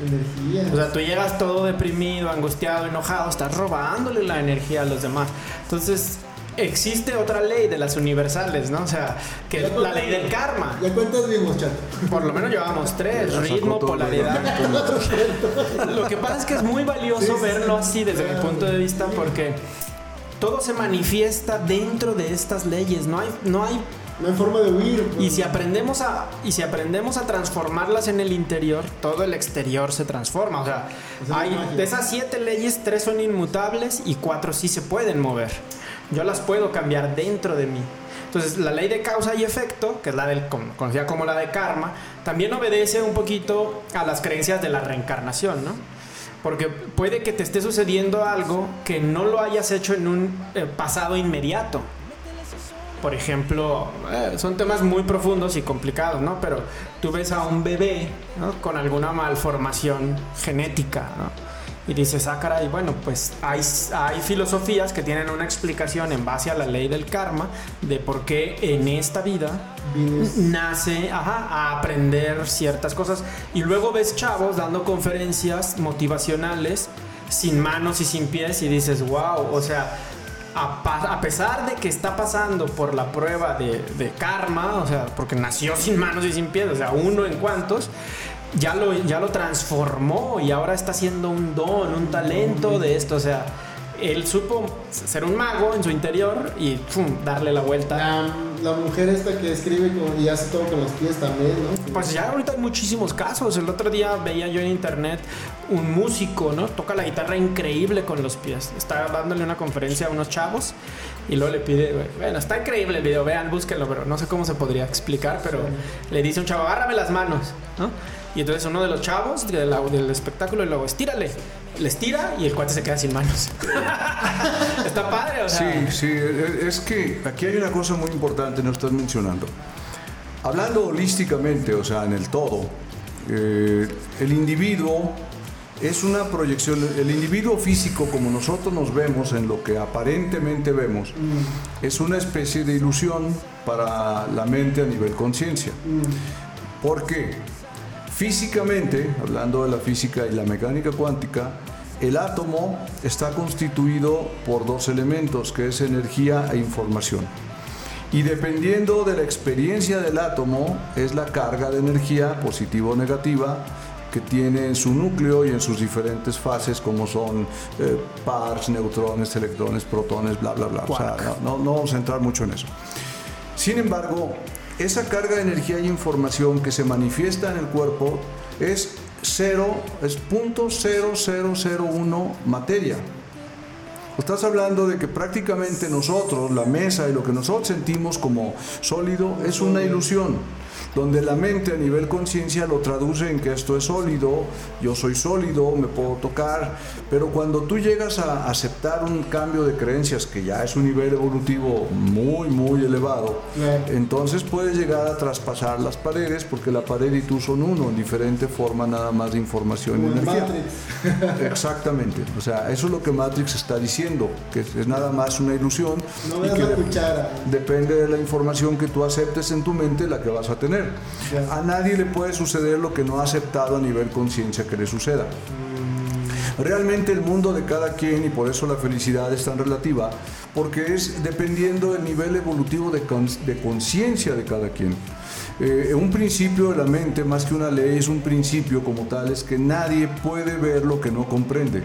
Energía. O sea, tú llegas todo deprimido, angustiado, enojado, estás robándole la energía a los demás. Entonces, existe otra ley de las universales, ¿no? O sea, que la ley del karma. ¿Ya cuántas vimos, chato? Por lo menos llevamos tres, ritmo, polaridad. Lo que pasa es que es muy valioso Sí, sí, verlo así desde mi claro. punto de vista porque todo se manifiesta dentro de estas leyes, no hay, no hay No hay forma de huir. y si aprendemos a y si aprendemos a transformarlas en el interior, todo el exterior se transforma. O sea, O sea, hay de esas siete leyes, tres son inmutables y cuatro sí se pueden mover. Yo las puedo cambiar dentro de mí. Entonces, la ley de causa y efecto, que es la del con- conocida como la de karma, también obedece un poquito a las creencias de la reencarnación, ¿no? Porque puede que te esté sucediendo algo que no lo hayas hecho en un eh, pasado inmediato. Por ejemplo, eh, son temas muy profundos y complicados, ¿no? Pero tú ves a un bebé ¿no? con alguna malformación genética, ¿no? Y dices, ah, caray, bueno, pues hay, hay filosofías que tienen una explicación en base a la ley del karma de por qué en esta vida Vienes- nace ajá, a aprender ciertas cosas y luego ves chavos dando conferencias motivacionales sin manos y sin pies y dices, wow, o sea, a, a pesar de que está pasando por la prueba de, de karma, o sea, porque nació sin manos y sin pies, o sea, uno en cuantos, ya lo, ya lo transformó y ahora está haciendo un don, un talento de esto, o sea, él supo ser un mago en su interior y pum, darle la vuelta. La, la mujer esta que escribe con- y hace todo con los pies también, ¿no? Pues ya ahorita hay muchísimos casos. El otro día veía yo en internet un músico, ¿no? Toca la guitarra increíble con los pies. Está dándole una conferencia a unos chavos y luego le pide, bueno, está increíble el video, vean, búsquenlo, pero no sé cómo se podría explicar, pero le dice un chavo, agárrame las manos, ¿no? Y entonces uno de los chavos de la- del espectáculo y luego, estírale. Le estira y el cuate se queda sin manos. está padre, o sea. Sí, sí, es que aquí hay una cosa muy importante, no estás mencionando. Hablando holísticamente, o sea, en el todo, eh, el individuo es una proyección, el individuo físico como nosotros nos vemos, en lo que aparentemente vemos, es una especie de ilusión para la mente a nivel conciencia. ¿Por qué? Físicamente, hablando de la física y la mecánica cuántica, el átomo está constituido por dos elementos, que es energía e información. Y dependiendo de la experiencia del átomo, es la carga de energía, positiva o negativa, que tiene en su núcleo y en sus diferentes fases, como son eh, pars, neutrones, electrones, protones, bla, bla, bla. O sea, no, no- no vamos a entrar mucho en eso. Sin embargo, esa carga de energía y información que se manifiesta en el cuerpo es cero, es punto cero cero cero uno materia. Estás hablando de que prácticamente nosotros, la mesa y lo que nosotros sentimos como sólido es una ilusión. Donde la mente a nivel conciencia lo traduce en que esto es sólido, yo soy sólido, me puedo tocar, pero cuando tú llegas a aceptar un cambio de creencias que ya es un nivel evolutivo muy, muy elevado, entonces puedes llegar a traspasar las paredes porque la pared y tú son uno, en diferente forma nada más de información y energía. Exactamente, o sea, eso es lo que Matrix está diciendo, que es nada más una ilusión. No y que la cuchara. Depende de la información que tú aceptes en tu mente, la que vas a tener. A nadie le puede suceder lo que no ha aceptado a nivel conciencia que le suceda. Realmente el mundo de cada quien, y por eso la felicidad es tan relativa, porque es dependiendo del nivel evolutivo de conciencia de cada quien. Eh, un principio de la mente, más que una ley, es un principio como tal, es que nadie puede ver lo que no comprende.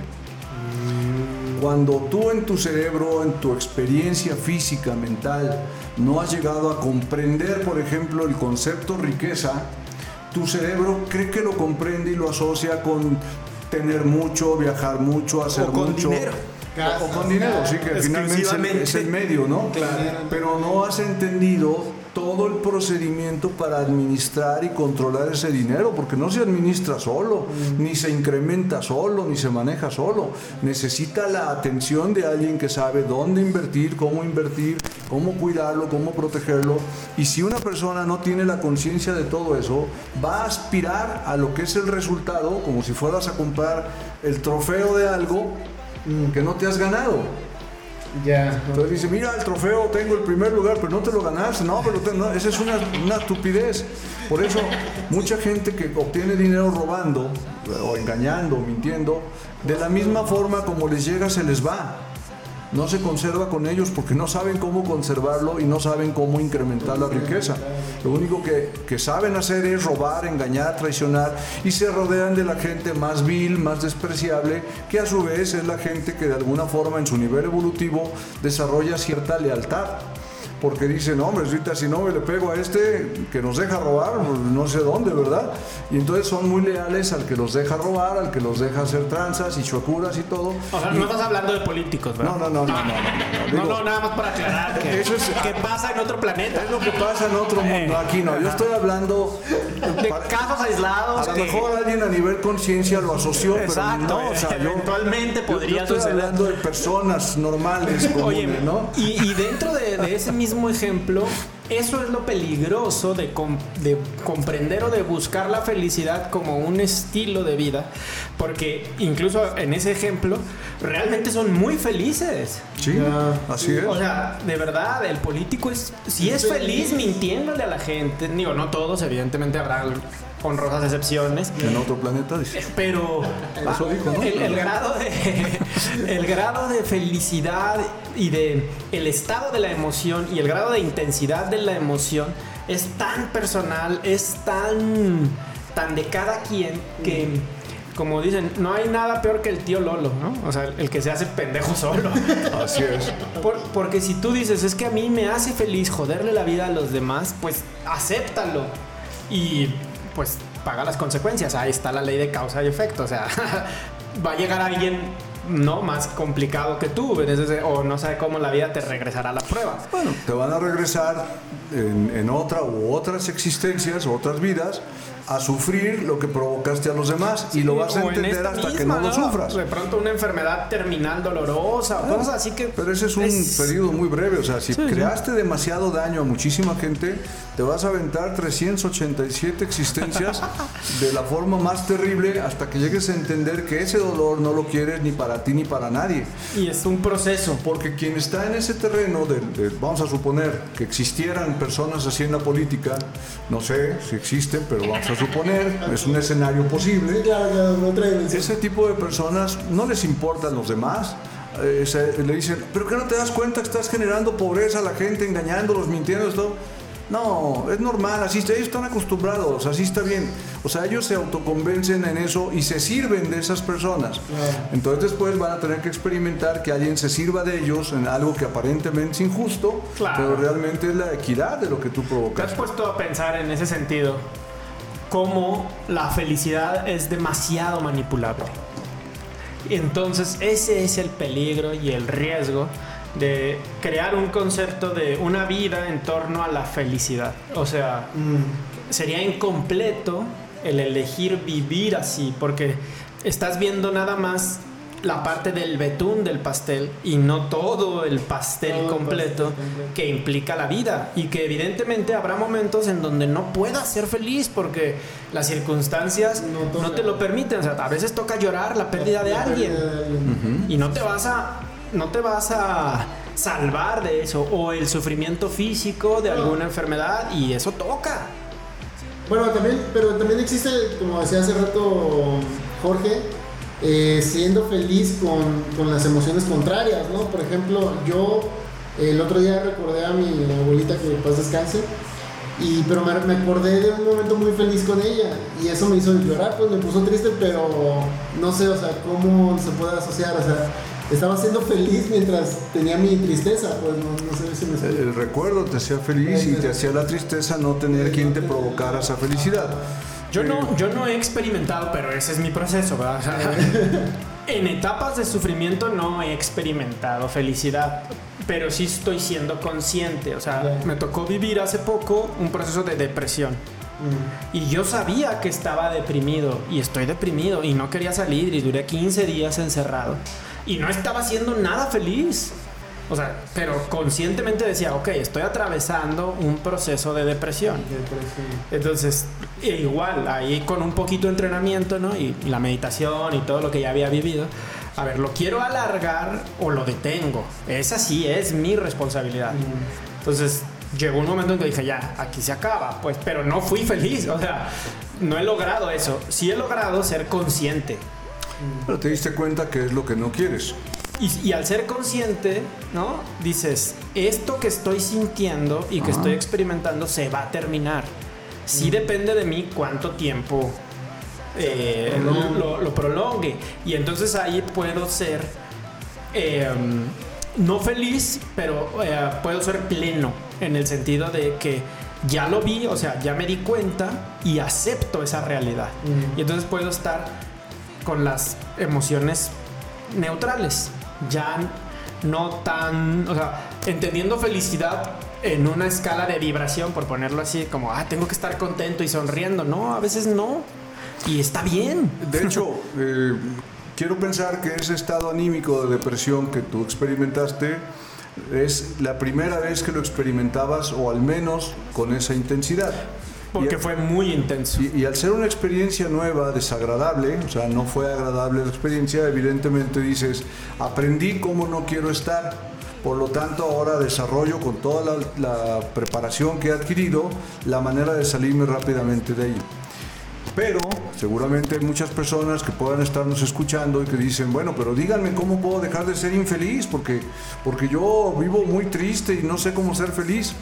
Cuando tú en tu cerebro, en tu experiencia física, mental, no has llegado a comprender, por ejemplo, el concepto riqueza, tu cerebro cree que lo comprende y lo asocia con tener mucho, viajar mucho, hacer O con mucho. dinero. O con dinero, sí, que finalmente es el, es el medio, ¿no? Claro. Pero no has entendido todo el procedimiento para administrar y controlar ese dinero, porque no se administra solo, ni se incrementa solo, ni se maneja solo. Necesita la atención de alguien que sabe dónde invertir, cómo invertir, cómo cuidarlo, cómo protegerlo. Y si una persona no tiene la conciencia de todo eso, va a aspirar a lo que es el resultado, como si fueras a comprar el trofeo de algo que no te has ganado. Ya. Entonces dice, mira el trofeo, tengo el primer lugar, pero no te lo ganaste. No, pero te- esa es una, una estupidez. Por eso, mucha gente que obtiene dinero robando, o engañando, o mintiendo, de la misma forma como les llega, se les va. No se conserva con ellos porque no saben cómo conservarlo y no saben cómo incrementar la riqueza. Lo único que, que saben hacer es robar, engañar, traicionar y se rodean de la gente más vil, más despreciable, que a su vez es la gente que de alguna forma en su nivel evolutivo desarrolla cierta lealtad. Porque dicen, hombre, ahorita si no me le pego a este que nos deja robar, pues, no sé dónde, ¿verdad? Y entonces son muy leales al que los deja robar, al que los deja hacer tranzas y chuecuras y todo. O sea, Y- no estás hablando de políticos, ¿verdad? no, no, no, no, no, no, no, No, digo- no, nada más para aclarar que, Eso es- que pasa en otro planeta. Es lo que pasa en otro mundo, aquí no. Yo estoy hablando De para- casos a aislados lo que... mejor alguien a nivel conciencia lo asoció, Exacto, pero no, o sea, yo, eventualmente yo- yo podría estoy suceder. hablando de personas normales, Oye, comunes, ¿no? y, y dentro de, de ese mismo ejemplo, eso es lo peligroso de, com- de comprender o de buscar la felicidad como un estilo de vida, porque incluso en ese ejemplo, realmente son muy felices. Sí, Ya. así es. O sea, de verdad, el político es si es feliz mintiéndole a la gente. Digo, no todos, evidentemente habrá honrosas excepciones. En otro planeta, dice. Pero Eso dijo, ¿no? el, el grado de el grado de felicidad y de el estado de la emoción y el grado de intensidad de la emoción es tan personal, es tan tan de cada quien que como dicen, no hay nada peor que el tío Lolo, ¿no? O sea, el que se hace pendejo solo. Así es. Por- porque si tú dices, es que a mí me hace feliz joderle la vida a los demás, pues acéptalo. Y pues paga las consecuencias. Ahí está la ley de causa y efecto. O sea, va a llegar alguien no más complicado que tú, o no sabe cómo la vida te regresará a la prueba. Bueno, te van a regresar en, en otra u otras existencias, otras vidas, a sufrir lo que provocaste a los demás y lo vas a entender hasta que misma, no lo sufras. De pronto una enfermedad terminal dolorosa o cosas así que... Pero ese es un periodo muy breve, o sea, si creaste demasiado daño a muchísima gente, te vas a aventar 387 existencias de la forma más terrible hasta que llegues a entender que ese dolor no lo quieres ni para ti ni para nadie. Y es un proceso. Porque quien está en ese terreno, de, de- vamos a suponer que existieran personas así en la política, no sé si existen, pero vamos a suponer, es un escenario posible. Claro, claro, otra dimensión. Ese tipo de personas no les importan los demás. Eh, se- le dicen, ¿pero qué no te das cuenta que estás generando pobreza a la gente, engañándolos, mintiendo, esto? No, es normal, así ellos están acostumbrados, así está bien. O sea, ellos se autoconvencen en eso y se sirven de esas personas. Entonces después van a tener que experimentar que alguien se sirva de ellos en algo que aparentemente es injusto, Claro. pero realmente es la equidad de lo que tú ¿Te has provocas. puesto a pensar en ese sentido cómo la felicidad es demasiado manipulable? Entonces ese es el peligro y el riesgo de crear un concepto de una vida en torno a la felicidad. O sea, sería incompleto el elegir vivir así, porque estás viendo nada más la parte del betún del pastel y no todo el pastel Todo el completo pastel completo. que implica la vida y que evidentemente habrá momentos en donde no puedas ser feliz porque las circunstancias No te lo permiten, o sea, a veces toca llorar la pérdida de alguien y no te vas a no te vas a salvar de eso o el sufrimiento físico de No. alguna enfermedad y eso toca. Bueno, también, pero también existe, como decía hace rato Jorge, eh, siendo feliz con, con las emociones contrarias, ¿no? Por ejemplo, yo el otro día recordé a mi abuelita que paz descanse, y, pero me, me acordé de un momento muy feliz con ella, y eso me hizo llorar, pues me puso triste, pero no sé, o sea, cómo se puede asociar, o sea, estaba siendo feliz mientras tenía mi tristeza, pues no, no sé si me explico. el recuerdo te hacía feliz y te hacía la tristeza no tener quien te provocara esa felicidad. Yo no, yo no he experimentado, pero ese es mi proceso, ¿verdad? O sea, en etapas de sufrimiento no he experimentado felicidad, pero sí estoy siendo consciente. O sea, Claro. me tocó vivir hace poco un proceso de depresión. Mm. Y yo sabía que estaba deprimido y estoy deprimido y no quería salir y duré 15 días encerrado. Y no estaba haciendo nada feliz. O sea, pero conscientemente decía, ok, estoy atravesando un proceso de depresión. Depresión. Entonces, e igual, ahí con un poquito de entrenamiento, ¿no? Y la meditación y todo lo que ya había vivido. A ver, ¿lo quiero alargar o lo detengo? Esa sí es mi responsabilidad. Entonces, llegó un momento en que dije, ya, aquí se acaba, pues, pero no fui feliz, o sea, no he logrado eso. Sí he logrado ser consciente. Pero te diste cuenta que es lo que no quieres. Y, y al ser consciente, ¿no? Dices, esto que estoy sintiendo y que Ajá. estoy experimentando se va a terminar. Sí depende de mí cuánto tiempo eh, Prolongue. lo, lo prolongue. Y entonces ahí puedo ser eh, no feliz, pero eh, puedo ser pleno en el sentido de que ya lo vi, o sea, ya me di cuenta y acepto esa realidad. Mm. Y entonces puedo estar con las emociones neutrales, ya no tan, o sea, entendiendo felicidad en una escala de vibración, por ponerlo así, como, ah, tengo que estar contento y sonriendo. No, a veces no. Y está bien. De hecho, eh, quiero pensar que ese estado anímico de depresión que tú experimentaste es la primera vez que lo experimentabas o al menos con esa intensidad. Porque Y- fue muy intenso. Y, y al ser una experiencia nueva, desagradable, o sea, no fue agradable la experiencia, evidentemente dices, aprendí cómo no quiero estar, por lo tanto ahora desarrollo con toda la, la preparación que he adquirido la manera de salirme rápidamente de ahí. Pero seguramente hay muchas personas que puedan estarnos escuchando y que dicen, bueno, pero díganme cómo puedo dejar de ser infeliz, porque, porque yo vivo muy triste y no sé cómo ser feliz.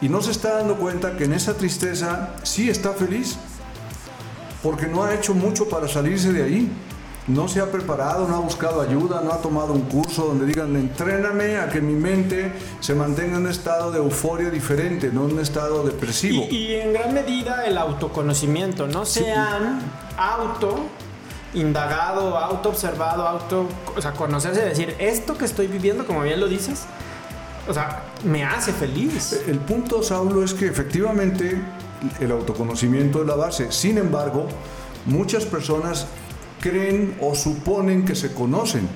Y no se está dando cuenta que en esa tristeza sí está feliz, porque no ha hecho mucho para salirse de ahí. No se ha preparado, no ha buscado ayuda, no ha tomado un curso donde digan, entréname a que mi mente se mantenga en un estado de euforia diferente, no en un estado depresivo. Y, y en gran medida el autoconocimiento, no se han auto indagado, auto observado, auto, o sea, conocerse decir, esto que estoy viviendo, como bien lo dices, o sea, me hace feliz. El punto, Saulo, es que efectivamente el autoconocimiento es la base. Sin embargo, muchas personas creen o suponen que se conocen.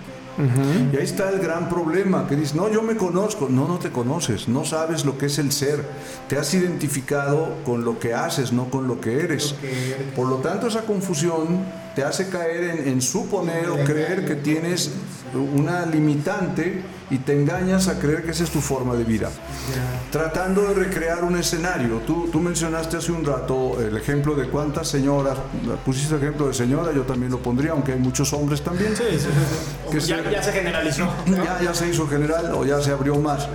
Y ahí está el gran problema, que dices, no, yo me conozco. No, no te conoces, no sabes lo que es el ser. Te has identificado con lo que haces, no con lo que eres. Lo que eres. Por lo tanto, esa confusión te hace caer en, en suponer o creer que tienes una limitante y te engañas a creer que esa es tu forma de vida tratando de recrear un escenario. Tú, tú mencionaste hace un rato el ejemplo de cuántas señoras, pusiste el ejemplo de señora, yo también lo pondría, aunque hay muchos hombres también. Sí, sí, Que ya, se- ya se generalizó. Ya, ya se hizo general o ya se abrió más.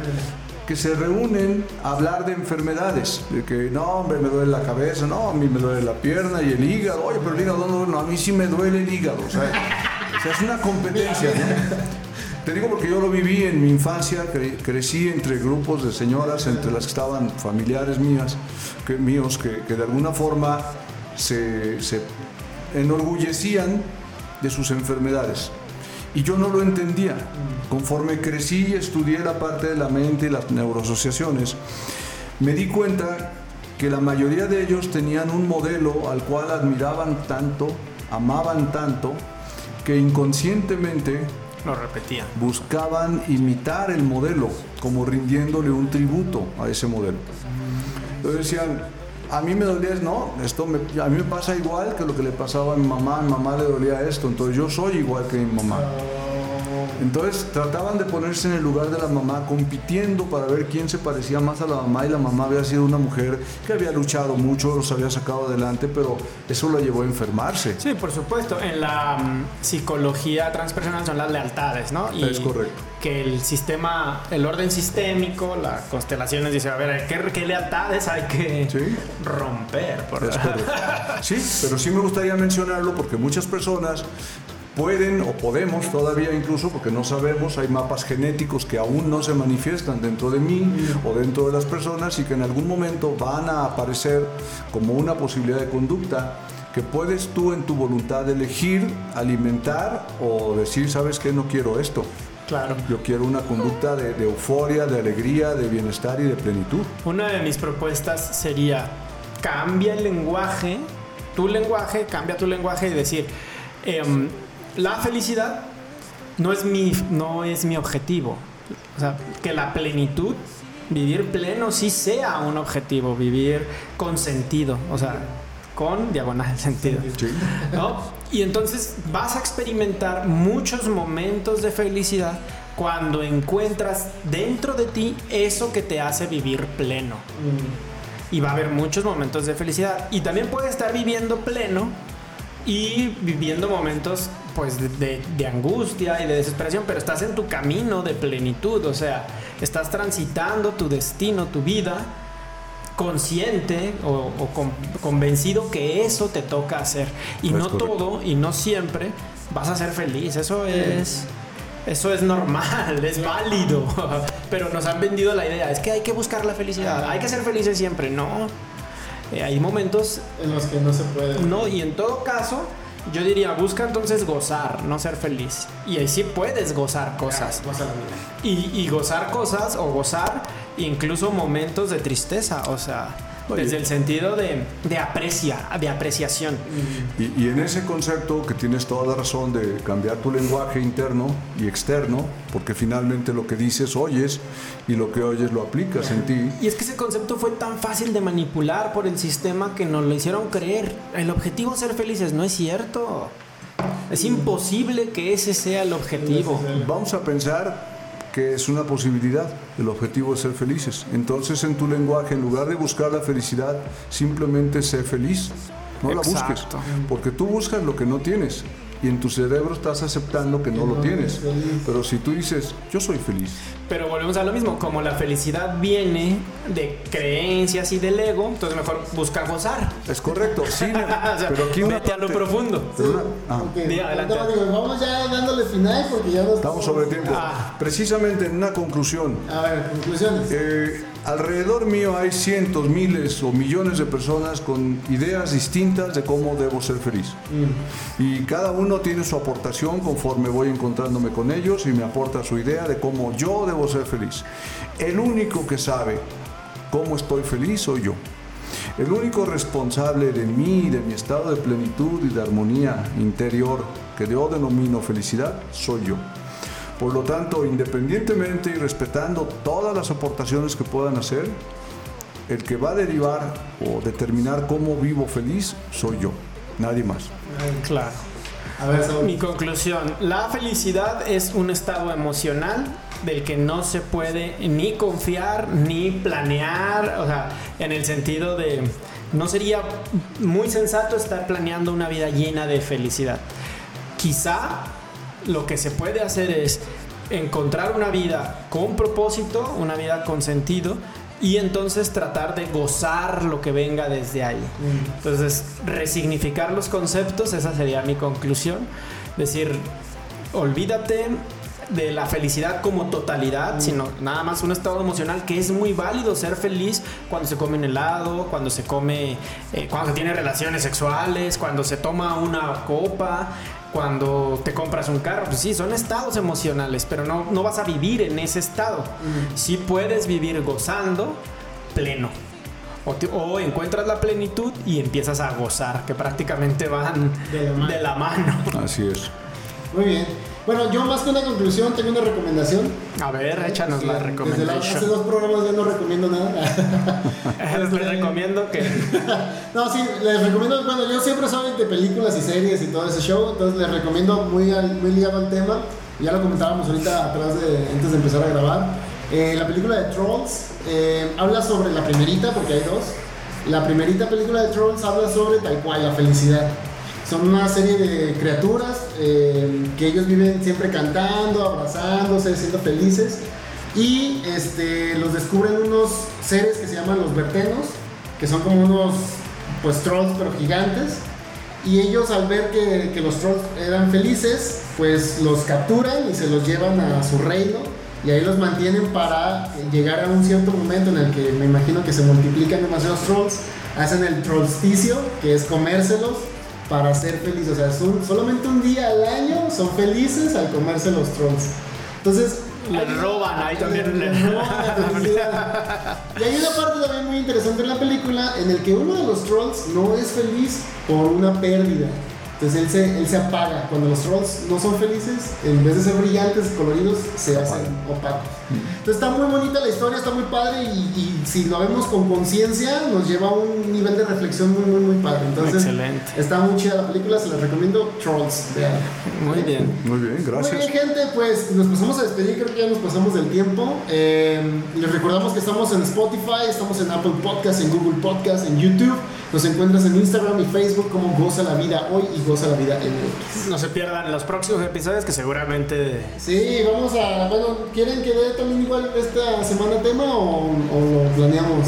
Que se reúnen a hablar de enfermedades. De que no, hombre, me duele la cabeza, no, a mí me duele la pierna y el hígado. Oye, pero el hígado no, no, a mí sí me duele el hígado. O sea, es una competencia, ¿no? Te digo porque yo lo viví en mi infancia, cre- crecí entre grupos de señoras, entre las que estaban familiares mías, que, míos, que, de alguna forma se enorgullecían de sus enfermedades. Y yo no lo entendía. Conforme crecí y estudié la parte de la mente y las neuroasociaciones, me di cuenta que la mayoría de ellos tenían un modelo al cual admiraban tanto, amaban tanto, que inconscientemente Lo repetía. buscaban imitar el modelo, como rindiéndole un tributo a ese modelo. Entonces decían, a mí me dolía, no, esto me- a mí me pasa igual que lo que le pasaba a mi mamá, a mi mamá le dolía esto, entonces yo soy igual que mi mamá. Entonces trataban de ponerse en el lugar de la mamá, compitiendo para ver quién se parecía más a la mamá y la mamá había sido una mujer que había luchado mucho, los había sacado adelante, pero eso la llevó a enfermarse. Sí, por supuesto. En la mm, psicología transpersonal son las lealtades, ¿no? Es correcto. Que el sistema, el orden sistémico, las constelaciones dice, a ver, ¿qué, qué lealtades hay que Sí. romper? Por... Es correcto. Sí, pero sí me gustaría mencionarlo porque muchas personas pueden o podemos todavía incluso, porque no sabemos, hay mapas genéticos que aún no se manifiestan dentro de mí o dentro de las personas y que en algún momento van a aparecer como una posibilidad de conducta que puedes tú en tu voluntad elegir, alimentar o decir, sabes que no quiero esto. Claro. Yo quiero una conducta de, de euforia, de alegría, de bienestar y de plenitud. Una de mis propuestas sería cambia el lenguaje, tu lenguaje, cambia tu lenguaje y decir, em, la felicidad no es, mi, no es mi objetivo. O sea, que la plenitud, vivir pleno, sí sea un objetivo, vivir con sentido, o sea, con diagonal sentido. ¿no? Y entonces vas a experimentar muchos momentos de felicidad cuando encuentras dentro de ti eso que te hace vivir pleno. Y va a haber muchos momentos de felicidad. Y también puedes estar viviendo pleno y viviendo momentos pues de, de- de angustia y de desesperación, pero estás en tu camino de plenitud, o sea, estás transitando tu destino, tu vida, consciente o, o con- convencido que eso te toca hacer. Y no correcto. todo y no siempre vas a ser feliz, eso es... Eso es normal, es válido, pero nos han vendido la idea, es que hay que buscar la felicidad, hay que ser felices siempre, no. Eh, hay momentos En los que no se puede. no, y en todo caso, yo diría, busca entonces gozar, no ser feliz. Y ahí sí puedes gozar cosas. Goza la vida. Y, y gozar cosas o gozar incluso momentos de tristeza, o sea, Oye. desde el sentido de, de aprecia, de apreciación. Y, y en ese concepto que tienes toda la razón de cambiar tu lenguaje interno y externo, porque finalmente lo que dices oyes y lo que oyes lo aplicas en ti. Y es que ese concepto fue tan fácil de manipular por el sistema que nos lo hicieron creer. El objetivo es ser felices, no es cierto. Es imposible que ese sea el objetivo. Vamos a pensar que es una posibilidad, el objetivo es ser felices. Entonces en tu lenguaje, en lugar de buscar la felicidad, simplemente sé feliz. No la busques, porque tú buscas lo que no tienes y en tu cerebro estás aceptando que no lo tienes. Pero si tú dices, yo soy feliz, Pero volvemos a lo mismo, como la felicidad viene de creencias y del ego, entonces mejor busca gozar. es correcto, sí, O sea, pero aquí vete a lo parte- profundo. pero una- ah. Ok, Di, adelante. no, digo, vamos ya dándole final porque ya nos Estamos sobre tiempo. Ah. Precisamente en una conclusión, A ver, conclusiones. Eh, alrededor mío hay cientos, miles o millones de personas con ideas distintas de cómo debo ser feliz. Y cada uno tiene su aportación conforme voy encontrándome con ellos y me aporta su idea de cómo yo debo ser feliz. El único que sabe cómo estoy feliz soy yo. El único responsable de mí, de mi estado de plenitud y de armonía interior que yo denomino felicidad, soy yo. Por lo tanto, independientemente y respetando todas las aportaciones que puedan hacer, el que va a derivar o determinar cómo vivo feliz soy yo, nadie más. Claro. A ver. Mi conclusión, la felicidad es un estado emocional del que no se puede ni confiar ni planear, o sea, en el sentido de no sería muy sensato estar planeando una vida llena de felicidad. Quizá lo que se puede hacer es encontrar una vida con propósito, una vida con sentido y entonces tratar de gozar lo que venga desde ahí. Entonces, resignificar los conceptos, esa sería mi conclusión. Decir, olvídate de la felicidad como totalidad, sino nada más un estado emocional que es muy válido ser feliz cuando se come un helado, cuando se come, eh, cuando se tiene relaciones sexuales, cuando se toma una copa, cuando te compras un carro. Pues sí, son estados emocionales, pero no, no vas a vivir en ese estado. Sí puedes vivir gozando pleno. O, te- o encuentras la plenitud y empiezas a gozar, que prácticamente van De la mano. de la mano. Así es. Muy bien. Bueno, yo más que una conclusión tengo una recomendación. A ver, échanos la Desde la- hace recomendación. dos programas ya no recomiendo nada. Les recomiendo que No, sí, les recomiendo, bueno, yo siempre soy de películas y series y todo ese show, entonces les recomiendo muy, muy ligado al tema, ya lo comentábamos ahorita atrás de, antes de empezar a grabar, Eh, la película de Trolls eh, habla sobre la primerita, porque hay dos, la primerita película de Trolls habla sobre tal cual, la felicidad. Son una serie de criaturas eh, que ellos viven siempre cantando, abrazándose, siendo felices. Y este, los descubren unos seres que se llaman los vertenos, que son como unos pues trolls pero gigantes. Y ellos al ver que, que los trolls eran felices, pues los capturan y se los llevan a su reino. Y ahí los mantienen para llegar a un cierto momento en el que me imagino que se multiplican demasiados trolls. Hacen el trollsticio, que es comérselos para ser felices. O sea, son- solamente un día al año son felices al comerse los trolls. Entonces, Les hay- roban, ahí también les le- roban la felicidad. Y hay una parte también muy interesante en la película en el que uno de los trolls no es feliz por una pérdida. Entonces él se, él se apaga. Cuando los trolls no son felices, en vez de ser brillantes, coloridos, se hacen opacos. Entonces está muy bonita la historia, está muy padre y, y si lo vemos con conciencia nos lleva a un nivel de reflexión muy, muy, muy padre. Entonces Excelente. está muy chida la película, se la recomiendo. Trolls, vean. Muy bien. Muy bien, Muy gracias. bien, gente, pues nos pasamos a despedir, creo que ya nos pasamos del tiempo. Eh, les recordamos que estamos en Spotify, estamos en Apple Podcast, en Google Podcast, en YouTube. Nos encuentras en Instagram y Facebook como Goza la Vida Hoy y Goza la Vida MX. No se pierdan los próximos episodios que seguramente Sí, vamos a. Bueno, ¿quieren que dé también igual esta semana tema o, o lo planeamos?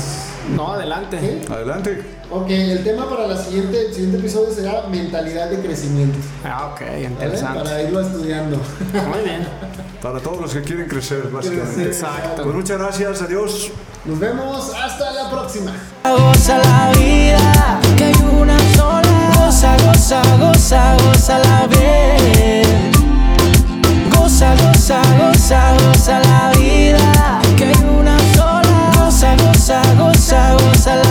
no adelante. ¿Sí? Adelante. Ok, el tema para la siguiente, el siguiente episodio será mentalidad de crecimiento. Ah, ok, ¿vale? interesante. Para irlo estudiando. Muy bien. Para todos los que quieren crecer, básicamente. Crecer. Exacto. Pues muchas gracias, adiós. Nos vemos, hasta la próxima. Goza la vida, que hay una sola. Goza, goza, goza, goza la Goza, goza, goza, goza la vida. Que hay una sola. Goza, goza, goza, goza la vida.